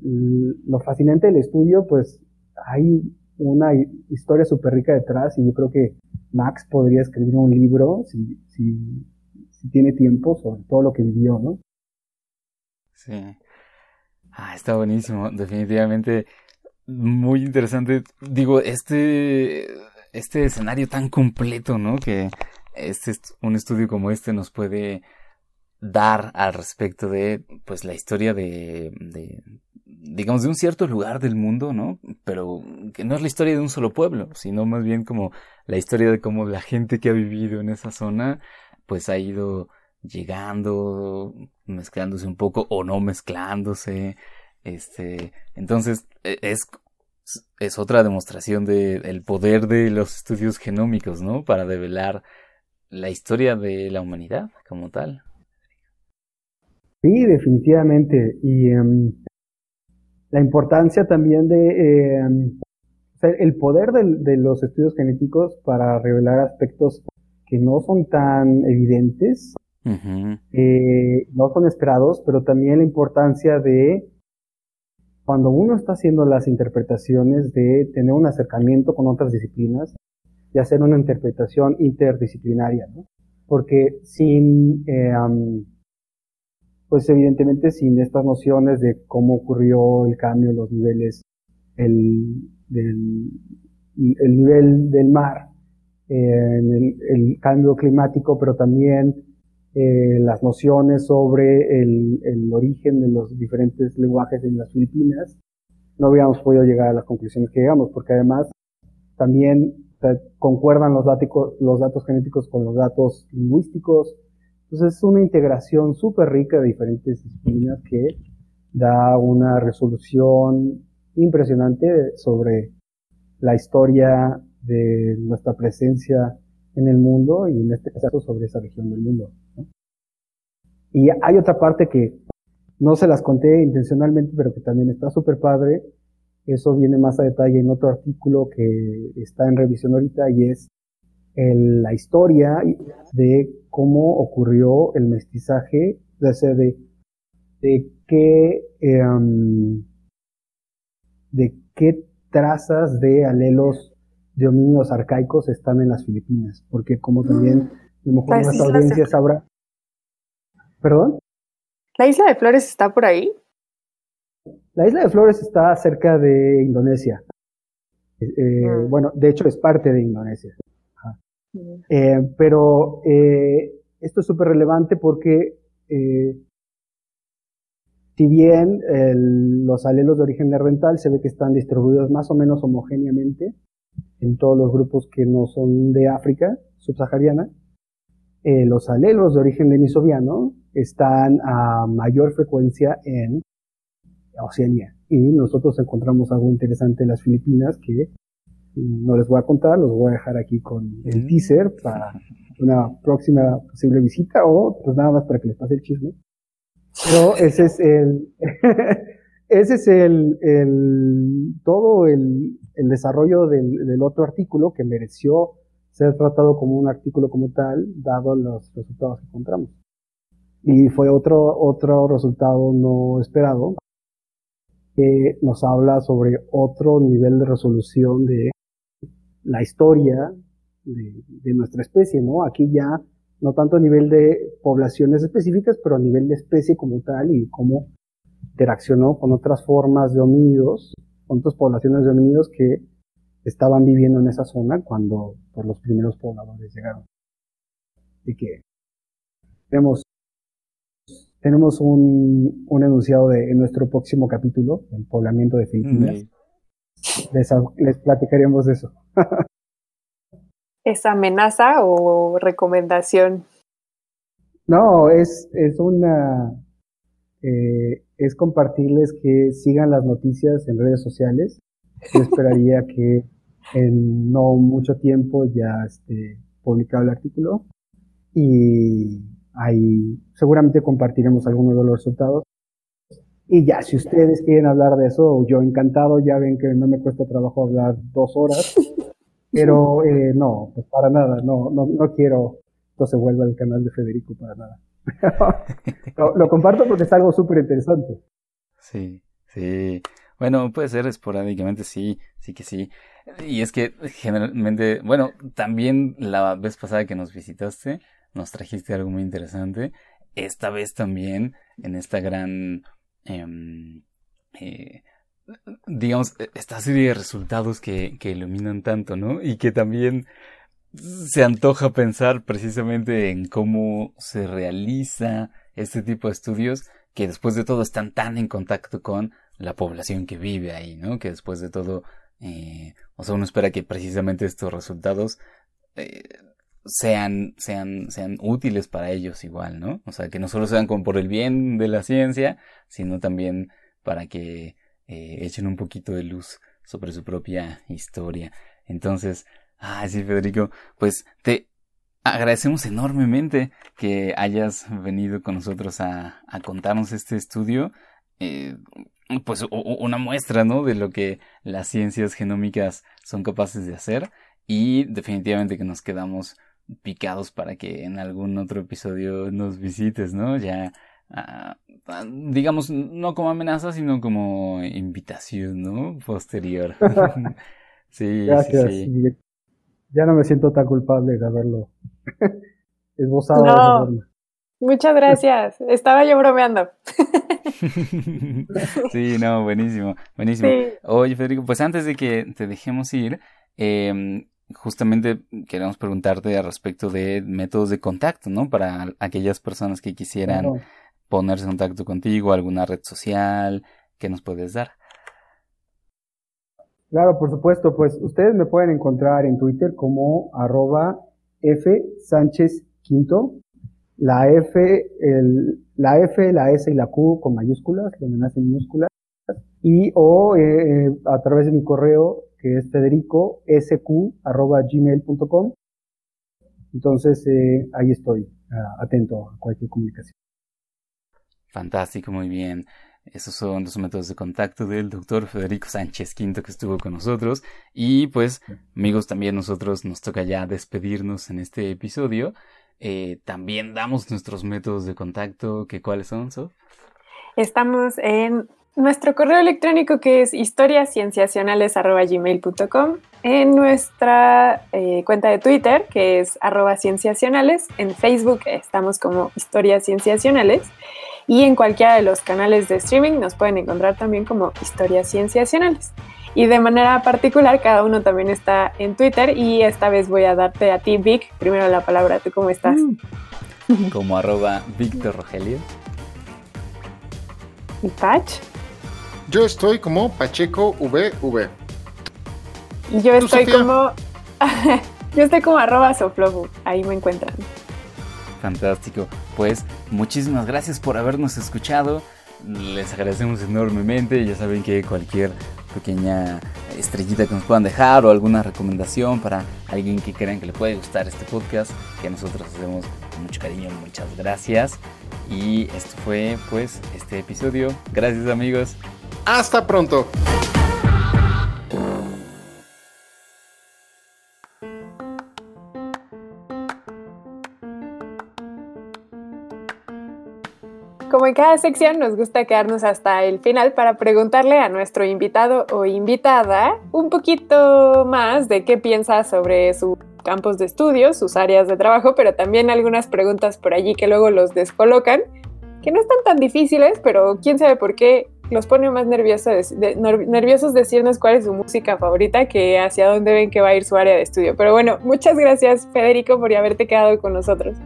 lo fascinante del estudio, pues hay una historia súper rica detrás y yo creo que Max podría escribir un libro si, si, si tiene tiempo sobre todo lo que vivió, ¿no? Sí. Ah, está buenísimo, definitivamente muy interesante. Digo, este, este escenario tan completo, ¿no? Que este, un estudio como este nos puede dar al respecto de, pues, la historia de, de, digamos, de un cierto lugar del mundo, ¿no? Pero que no es la historia de un solo pueblo, sino más bien como la historia de cómo la gente que ha vivido en esa zona, pues ha ido llegando, mezclándose un poco o no mezclándose. Este, entonces e, es, es otra demostración del poder de los estudios genómicos, ¿no? Para develar la historia de la humanidad como tal. Sí, definitivamente. Y em, la importancia también de em, el poder de, los estudios genéticos para revelar aspectos que no son tan evidentes eh, no son esperados, pero también la importancia de cuando uno está haciendo las interpretaciones de tener un acercamiento con otras disciplinas y hacer una interpretación interdisciplinaria, ¿no? Porque sin, eh, pues evidentemente sin estas nociones de cómo ocurrió el cambio en los niveles, el, del, el nivel del mar, eh, el, el, cambio climático, pero también eh, las nociones sobre el, el, origen de los diferentes lenguajes en las Filipinas, no habíamos podido llegar a las conclusiones que llegamos, porque además también concuerdan los, datos, los datos genéticos con los datos lingüísticos. Entonces es una integración súper rica de diferentes disciplinas que da una resolución impresionante sobre la historia de nuestra presencia en el mundo y en este caso sobre esa región del mundo. Y hay otra parte que no se las conté intencionalmente, pero que también está súper padre. Eso viene más a detalle en otro artículo que está en revisión ahorita y es la historia de cómo ocurrió el mestizaje, de, de, de qué, em, de qué trazas de alelos de homínidos arcaicos están en las Filipinas, porque como también a lo mejor nuestra audiencia sabrá, ¿Perdón? ¿La isla de Flores está por ahí? La isla de Flores está cerca de Indonesia. Eh, eh, mm. Bueno, de hecho es parte de Indonesia. Mm. Eh, pero esto es súper relevante porque si bien los alelos de origen nerdental se ve que están distribuidos más o menos homogéneamente, en todos los grupos que no son de África subsahariana. Eh, los alelos de origen denisoviano están a mayor frecuencia en Oceanía. Y nosotros encontramos algo interesante en las Filipinas que no les voy a contar, los voy a dejar aquí con el mm. teaser para una próxima posible visita o pues nada más para que les pase el chisme. Pero ese es el, ese es el, el todo el, el desarrollo del, del, otro artículo que mereció ser tratado como un artículo como tal, dado los resultados que encontramos. Y fue otro, otro resultado no esperado, que nos habla sobre otro nivel de resolución de la historia de, nuestra especie, ¿no? Aquí ya no tanto a nivel de poblaciones específicas, pero a nivel de especie como tal y cómo interaccionó con otras formas de homínidos, con otras poblaciones de homínidos que estaban viviendo en esa zona cuando por los primeros pobladores llegaron. Así que tenemos, tenemos un, un enunciado de, en nuestro próximo capítulo, el poblamiento de Filipinas. Les, les platicaremos de eso. ¿Es amenaza o recomendación? No, es, es una... Eh, es compartirles que sigan las noticias en redes sociales. Yo esperaría que en no mucho tiempo ya esté publicado el artículo y ahí seguramente compartiremos algunos de los resultados. Y ya, si ustedes quieren hablar de eso, yo encantado, ya ven que no me cuesta trabajo hablar dos horas, pero eh, no, pues para nada, no, no, no quiero que se vuelva el canal de Federico para nada. lo, comparto porque es algo súper interesante. Sí, sí. Bueno, puede ser esporádicamente, sí, sí que sí. Y es que generalmente, bueno, también la vez pasada que nos visitaste, nos trajiste algo muy interesante. Esta vez también, en esta gran, em, eh, digamos, esta serie de resultados que, que iluminan tanto, ¿no? Y que también se antoja pensar precisamente en cómo se realiza este tipo de estudios que después de todo están tan en contacto con la población que vive ahí, ¿no? Que después de todo, eh, o sea, uno espera que precisamente estos resultados eh, sean, sean, sean útiles para ellos igual, ¿no? O sea, que no solo sean como por el bien de la ciencia, sino también para que eh, echen un poquito de luz sobre su propia historia. Entonces, Ah, sí, Federico. Pues te agradecemos enormemente que hayas venido con nosotros a, a contarnos este estudio. Eh, pues una muestra, ¿no? De lo que las ciencias genómicas son capaces de hacer. Y definitivamente que nos quedamos picados para que en algún otro episodio nos visites, ¿no? Ya, ah, ah, digamos, no como amenaza, sino como invitación, ¿no? Posterior. sí, Gracias. sí, sí ya no me siento tan culpable de haberlo esbozado. No, muchas gracias. Estaba yo bromeando. sí, no, buenísimo, buenísimo. Oye, Federico, pues antes de que te dejemos ir, em, justamente queremos preguntarte al respecto de métodos de contacto, ¿no? Para aquellas personas que quisieran ponerse en contacto contigo, alguna red social, ¿qué nos puedes dar? Claro, por supuesto, pues ustedes me pueden encontrar en Twitter como arroba F Sánchez Quinto. La F, el, la F, la S y la Q con mayúsculas, donde nacen minúsculas. Y o eh, a través de mi correo que es federico. Entonces eh, ahí estoy, atento a cualquier comunicación. Fantástico, muy bien. Esos son los métodos de contacto del doctor Federico Sánchez Quinto que estuvo con nosotros. Y pues, amigos, también nosotros nos toca ya despedirnos en este episodio. Eh, también damos nuestros métodos de contacto, que cuáles son, Sof? Estamos en nuestro correo electrónico que es historiascienciacionales.gmail.com en nuestra eh, cuenta de Twitter que es arroba cienciacionales, en Facebook estamos como historias cienciacionales y en cualquiera de los canales de streaming nos pueden encontrar también como historias cienciacionales. Y de manera particular, cada uno también está en Twitter y esta vez voy a darte a ti, Vic, primero la palabra. ¿Tú cómo estás? Mm. Como arroba Víctor Rogelio. ¿Y Pach? Yo estoy como Pacheco VV. Y yo estoy como. yo estoy como arroba soflobu. Ahí me encuentran. Fantástico. Pues muchísimas gracias por habernos escuchado. Les agradecemos enormemente. Ya saben que cualquier pequeña estrellita que nos puedan dejar o alguna recomendación para alguien que crean que le puede gustar este podcast, que nosotros hacemos con mucho cariño. Muchas gracias. Y esto fue pues este episodio. Gracias amigos. Hasta pronto. Como en cada sección nos gusta quedarnos hasta el final para preguntarle a nuestro invitado o invitada un poquito más de qué piensa sobre sus campos de estudio, sus áreas de trabajo, pero también algunas preguntas por allí que luego los descolocan, que no están tan difíciles, pero quién sabe por qué los pone más nerviosos, nerviosos decirnos cuál es su música favorita que hacia dónde ven que va a ir su área de estudio. Pero bueno, muchas gracias Federico por haberte quedado con nosotros.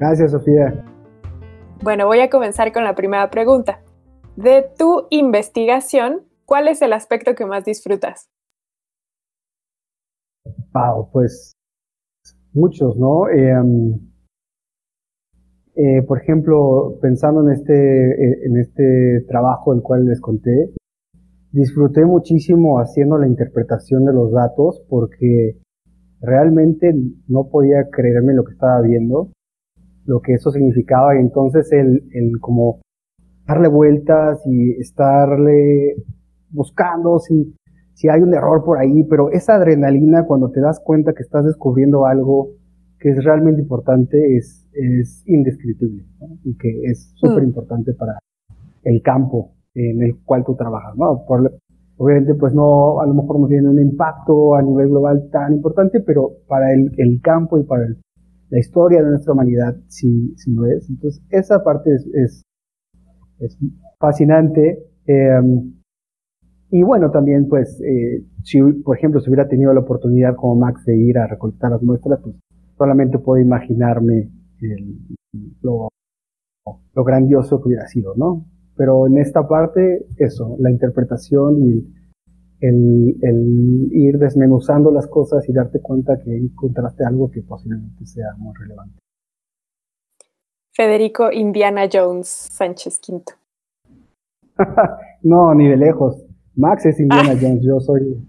Gracias Sofía. Bueno, voy a comenzar con la primera pregunta. De tu investigación, ¿cuál es el aspecto que más disfrutas? Wow, pues muchos, ¿no? Em, eh, por ejemplo, pensando en este, eh, en este trabajo del cual les conté, disfruté muchísimo haciendo la interpretación de los datos porque realmente no podía creerme lo que estaba viendo lo que eso significaba y entonces el, el como darle vueltas y estarle buscando si, si hay un error por ahí, pero esa adrenalina cuando te das cuenta que estás descubriendo algo que es realmente importante es, es indescriptible y que es súper importante para el campo en el cual tú trabajas. ¿no? obviamente pues no, a lo mejor no tiene un impacto a nivel global tan importante, pero para el, el campo y para el la historia de nuestra humanidad sí, lo es. Entonces, esa parte es, es, fascinante. Em, y bueno, también, pues, eh, si, por ejemplo, si hubiera tenido la oportunidad como Max de ir a recolectar las muestras, pues solamente puedo imaginarme lo, lo grandioso que hubiera sido, ¿no? Pero en esta parte, eso, la interpretación y el, ir desmenuzando las cosas y darte cuenta que encontraste algo que posiblemente sea muy relevante. Federico Indiana Jones Sánchez Quinto. no, ni de lejos. Max es Indiana ah. Jones, yo soy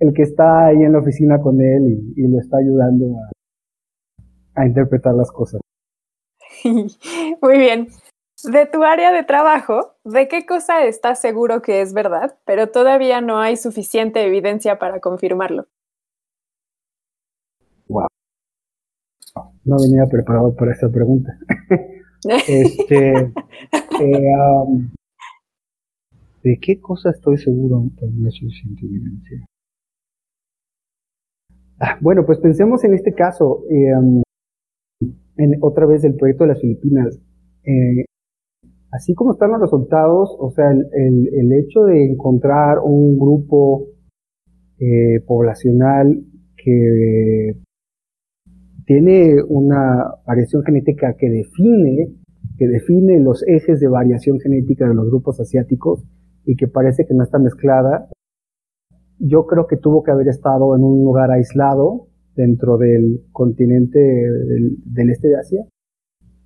el que está ahí en la oficina con él y, lo está ayudando a, a interpretar las cosas. Muy bien de tu área de trabajo, ¿de qué cosa estás seguro que es verdad, pero todavía no hay suficiente evidencia para confirmarlo? Wow. No venía preparado para esa pregunta. este, eh, ¿De qué cosa estoy seguro pero no hay suficiente evidencia? Ah, bueno, pues pensemos en este caso, eh, en otra vez el proyecto de las Filipinas. Eh, así como están los resultados, o sea, el, hecho de encontrar un grupo eh, poblacional que tiene una variación genética que define, que define los ejes de variación genética de los grupos asiáticos y que parece que no está mezclada, yo creo que tuvo que haber estado en un lugar aislado dentro del continente del este de Asia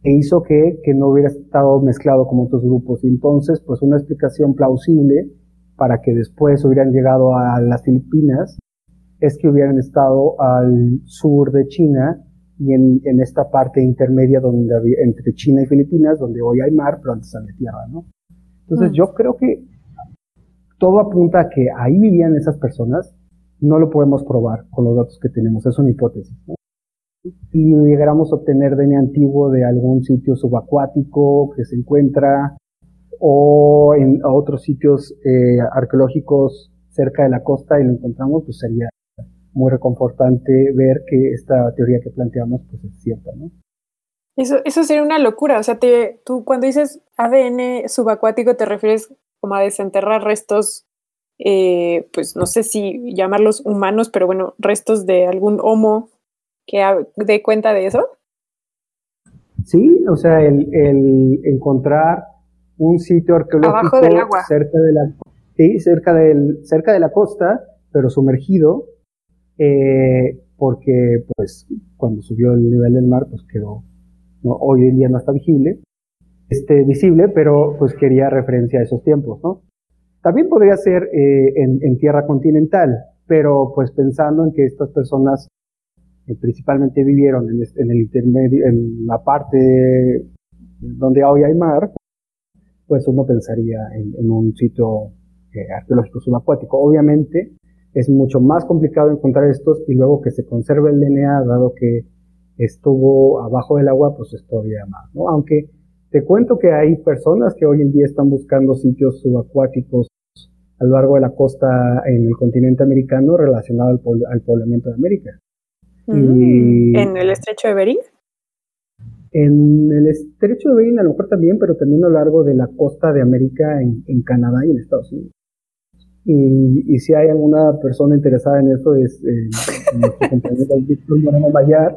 e hizo que, que no hubiera estado mezclado con otros grupos. Entonces, pues una explicación plausible para que después hubieran llegado a las Filipinas es que hubieran estado al sur de China y en, en esta parte intermedia donde había, entre China y Filipinas, donde hoy hay mar, pero antes había tierra, ¿no? Entonces, mm. yo creo que todo apunta a que ahí vivían esas personas. No lo podemos probar con los datos que tenemos, es una hipótesis. ¿no? Y llegáramos a obtener DNA antiguo de algún sitio subacuático que se encuentra o en otros sitios eh, arqueológicos cerca de la costa y lo encontramos, pues sería muy reconfortante ver que esta teoría que planteamos pues es cierta, ¿no? Eso, eso sería una locura, o sea, te, tú cuando dices ADN subacuático te refieres como a desenterrar restos, eh, pues no sé si llamarlos humanos, pero bueno, restos de algún homo que dé cuenta de eso? Sí, o sea, el, encontrar un sitio arqueológico cerca de la sí, cerca del cerca de la costa pero sumergido, eh, porque pues cuando subió el nivel del mar, pues quedó, hoy en día no está visible, este, visible, pero pues quería referencia a esos tiempos, ¿no? También podría ser eh, en, tierra continental, pero pues pensando en que estas personas eh, principalmente vivieron en, en, el intermedio, en la parte donde hoy hay mar, pues uno pensaría en, un sitio eh, arqueológico subacuático. Obviamente es mucho más complicado encontrar estos y luego que se conserve el DNA, dado que estuvo abajo del agua, pues es todavía más, ¿no? Aunque te cuento que hay personas que hoy en día están buscando sitios subacuáticos a lo largo de la costa en el continente americano relacionado al, poblamiento de América. Mm, ¿En el estrecho de Bering? En el estrecho de Bering a lo mejor también, pero también a lo largo de la costa de América en, Canadá y en Estados Unidos. Y, si hay alguna persona interesada en eso es eh, nuestro compañero Víctor Moreno Mayar,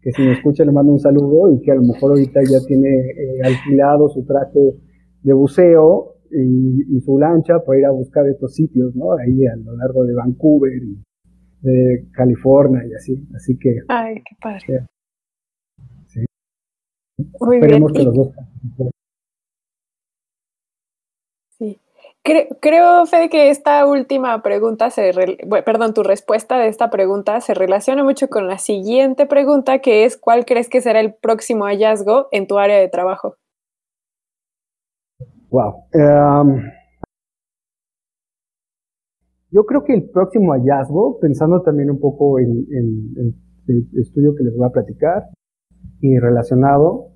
que si me escucha le mando un saludo y que a lo mejor ahorita ya tiene eh, alquilado su traje de buceo y, su lancha para ir a buscar estos sitios, ¿no? Ahí a lo largo de Vancouver y de California y así. Así que. Ay, qué padre. Sí. Muy Esperemos que los dos. Creo, Fede, que esta última pregunta, se perdón, tu respuesta de esta pregunta se relaciona mucho con la siguiente pregunta, que es ¿cuál crees que será el próximo hallazgo en tu área de trabajo? Wow. Em, yo creo que el próximo hallazgo, pensando también un poco en, el estudio que les voy a platicar y relacionado,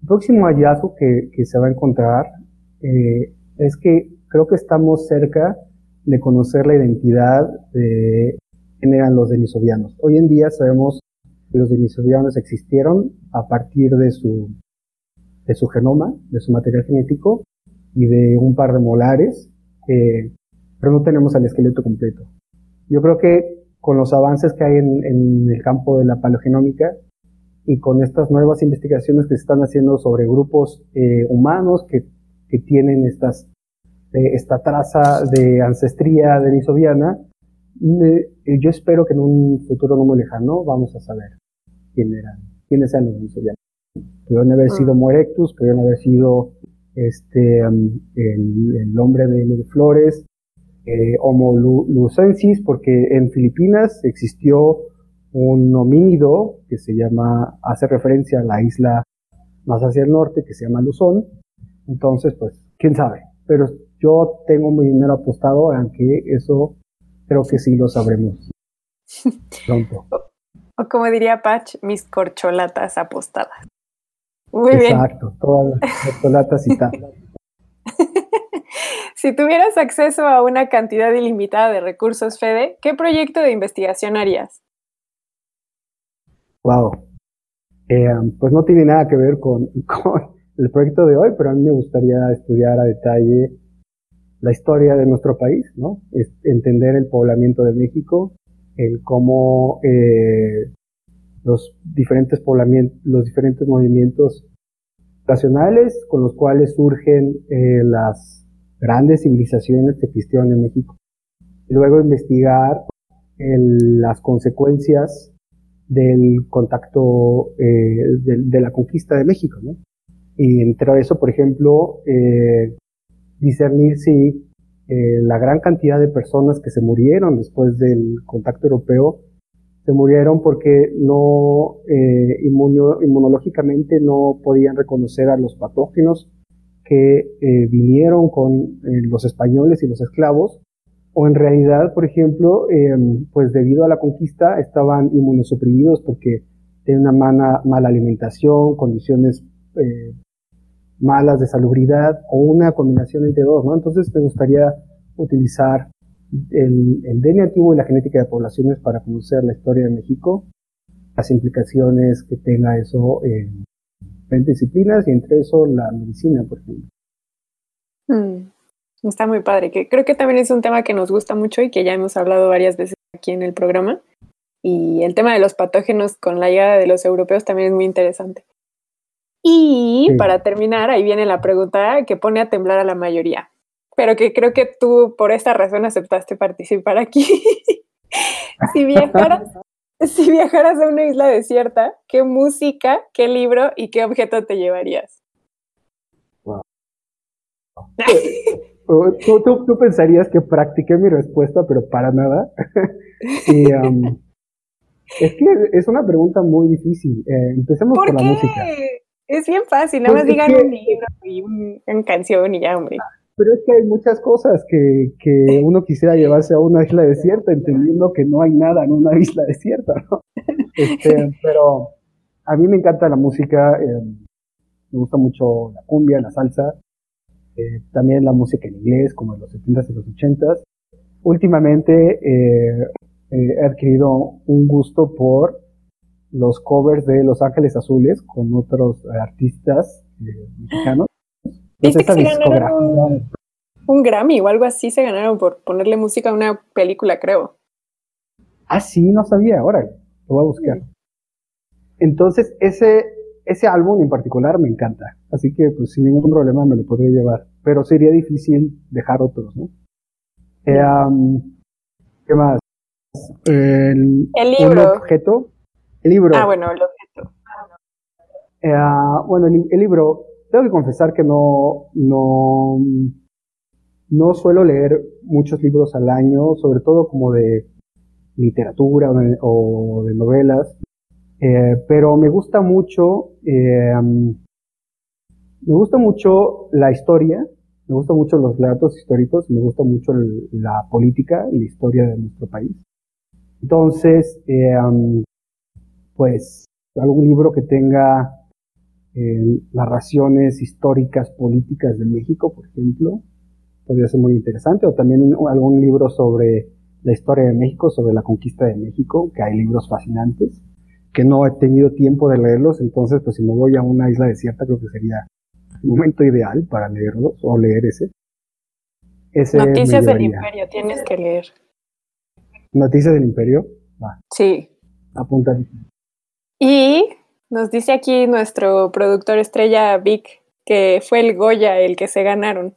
el próximo hallazgo que, se va a encontrar eh, es que creo que estamos cerca de conocer la identidad de quién eran los denisovianos. Hoy en día sabemos que los denisovianos existieron a partir de su, de su genoma, de su material genético y de un par de molares, pero no tenemos el esqueleto completo. Yo creo que con los avances que hay en, el campo de la paleogenómica y con estas nuevas investigaciones que se están haciendo sobre grupos eh, humanos que, que tienen estas esta traza de ancestría denisoviana, yo espero que en un futuro no muy lejano vamos a saber quién eran, quiénes eran los denisovianos. Pudieron haber sido mm. Morectus, pudieron haber sido este, um, el, hombre de, flores, eh, Homo lucensis, porque en Filipinas existió un homínido que se llama, hace referencia a la isla más hacia el norte que se llama Luzón. Entonces, pues, quién sabe. Pero yo tengo mi dinero apostado, aunque eso creo que sí lo sabremos pronto. O, como diría Patch, mis corcholatas apostadas. Muy bien. Exacto, todas las corcholatas y tal. si tuvieras acceso a una cantidad ilimitada de recursos, Fede, ¿qué proyecto de investigación harías? Wow. Eh, pues no tiene nada que ver con, el proyecto de hoy, pero a mí me gustaría estudiar a detalle la historia de nuestro país, ¿no? Es entender el poblamiento de México, el cómo eh, los diferentes los diferentes movimientos nacionales con los cuales surgen eh, las grandes civilizaciones que existieron en México. Y luego investigar las consecuencias del contacto eh, de, la conquista de México, ¿no? Y entre eso, por ejemplo, eh, discernir si eh, la gran cantidad de personas que se murieron después del contacto europeo se murieron porque no inmunológicamente no podían reconocer a los patógenos que eh, vinieron con los españoles y los esclavos o en realidad por ejemplo pues debido a la conquista estaban inmunosuprimidos porque tenían una mala, alimentación condiciones malas de salubridad o una combinación entre dos, ¿no? Entonces me gustaría utilizar el, el DNA antiguo y la genética de poblaciones para conocer la historia de México, las implicaciones que tenga eso en disciplinas y entre eso la medicina, por ejemplo. Mm, está muy padre, que creo que también es un tema que nos gusta mucho y que ya hemos hablado varias veces aquí en el programa. Y el tema de los patógenos con la llegada de los europeos también es muy interesante. Y para terminar, ahí viene la pregunta que pone a temblar a la mayoría. pero que creo que tú por esta razón aceptaste participar aquí. si viajaras, si viajaras a una isla desierta, ¿qué música, qué libro y qué objeto te llevarías? Tú, tú, pensarías que practiqué mi respuesta, pero para nada. y, es que es una pregunta muy difícil. Eh, empecemos ¿Por, la música. Es bien fácil, nada pues más digan un libro y una canción y ya, hombre. Pero es que hay muchas cosas que, que uno quisiera llevarse a una isla desierta, entendiendo que no hay nada en una isla desierta, ¿no? Este, pero a mí me encanta la música, eh, me gusta mucho la cumbia, la salsa, eh, también la música en inglés, como en los 70s y los 80s. Últimamente eh, eh, he adquirido un gusto por los covers de Los Ángeles Azules con otros artistas mexicanos. ¿Viste que se ganaron un, Grammy o algo así se ganaron por ponerle música a una película, creo. Ah, sí, no sabía, ahora lo voy a buscar. Entonces, ese ese álbum en particular me encanta, así que pues sin ningún problema me lo podría llevar, pero sería difícil dejar otros, ¿no? Eh, ¿Qué más? El, libro. objeto. El libro. Ah, bueno, el objeto. Eh, bueno, el, libro, tengo que confesar que no, no, no suelo leer muchos libros al año, sobre todo como de literatura o de novelas. Eh, pero me gusta mucho, eh, me gusta mucho la historia, me gustan mucho los relatos históricos, me gusta mucho la política y la historia de nuestro país. Entonces, eh, pues algún libro que tenga narraciones históricas políticas de México, por ejemplo, podría ser muy interesante, o también algún libro sobre la historia de México, sobre la conquista de México, que hay libros fascinantes que no he tenido tiempo de leerlos, entonces pues si me voy a una isla desierta creo que sería el momento ideal para leerlos o leer ese. Noticias del Imperio, tienes que leer. Noticias del Imperio, va. Sí. Apunta. Y nos dice aquí nuestro productor estrella Vic que fue el Goya el que se ganaron.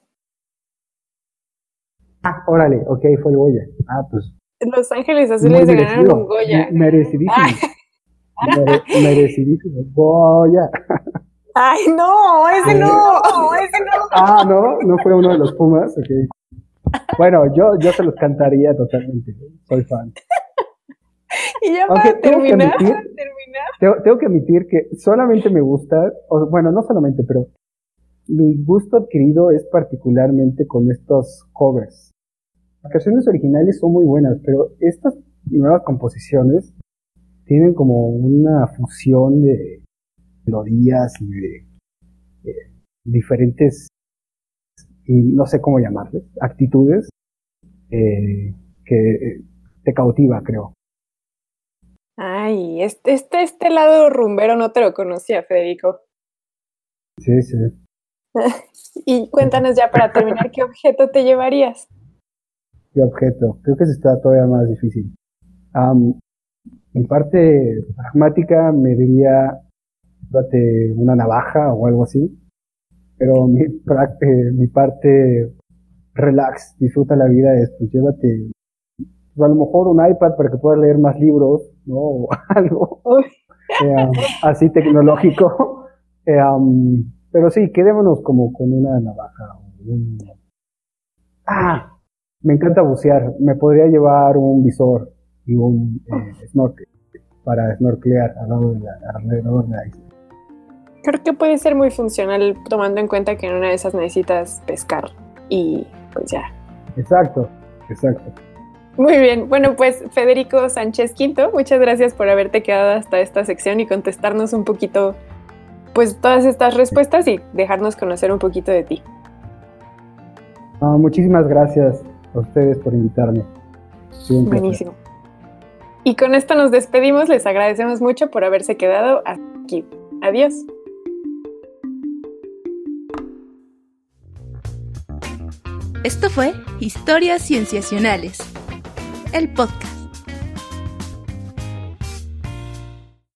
Ah, órale, ok, fue el Goya. Ah, pues. Los Ángeles Azules se ganaron un Goya. Merecidísimo. Ah. merecidísimo. Goya. Ay, no, ese no, ese no. Ah, no, no fue uno de los Pumas, ok. Bueno, yo, yo se los cantaría totalmente, soy fan. Y ya para terminar, tengo que, admitir, que solamente me gusta, o, bueno, no solamente, pero mi gusto adquirido es particularmente con estos covers. Las canciones originales son muy buenas, pero estas nuevas composiciones tienen como una fusión de melodías y de, diferentes, y no sé cómo llamarles, actitudes eh, que te cautiva, creo. Ay, este, este, este lado rumbero no te lo conocía, Federico. Sí, sí. y cuéntanos ya para terminar, ¿qué objeto te llevarías? ¿Qué objeto? Creo que se está todavía más difícil. Mi parte pragmática me diría, date una navaja o algo así, pero mi, eh, mi parte relax, disfruta la vida es, pues llévate, pues, a lo mejor un iPad para que puedas leer más libros, ¿no? O algo eh, así tecnológico. Eh, pero sí, quedémonos como con una navaja. Un... Ah, me encanta bucear. Me podría llevar un visor y un eh, snorkel para snorkelear alrededor de la isla. Creo que puede ser muy funcional tomando en cuenta que en una de esas necesitas pescar y pues ya. Exacto, exacto. Muy bien, bueno pues Federico Sánchez Quinto, muchas gracias por haberte quedado hasta esta sección y contestarnos un poquito pues todas estas respuestas y dejarnos conocer un poquito de ti. muchísimas gracias a ustedes por invitarme. Buenísimo. Y con esto nos despedimos, les agradecemos mucho por haberse quedado aquí. Adiós. Esto fue Historias Cienciacionales, el podcast.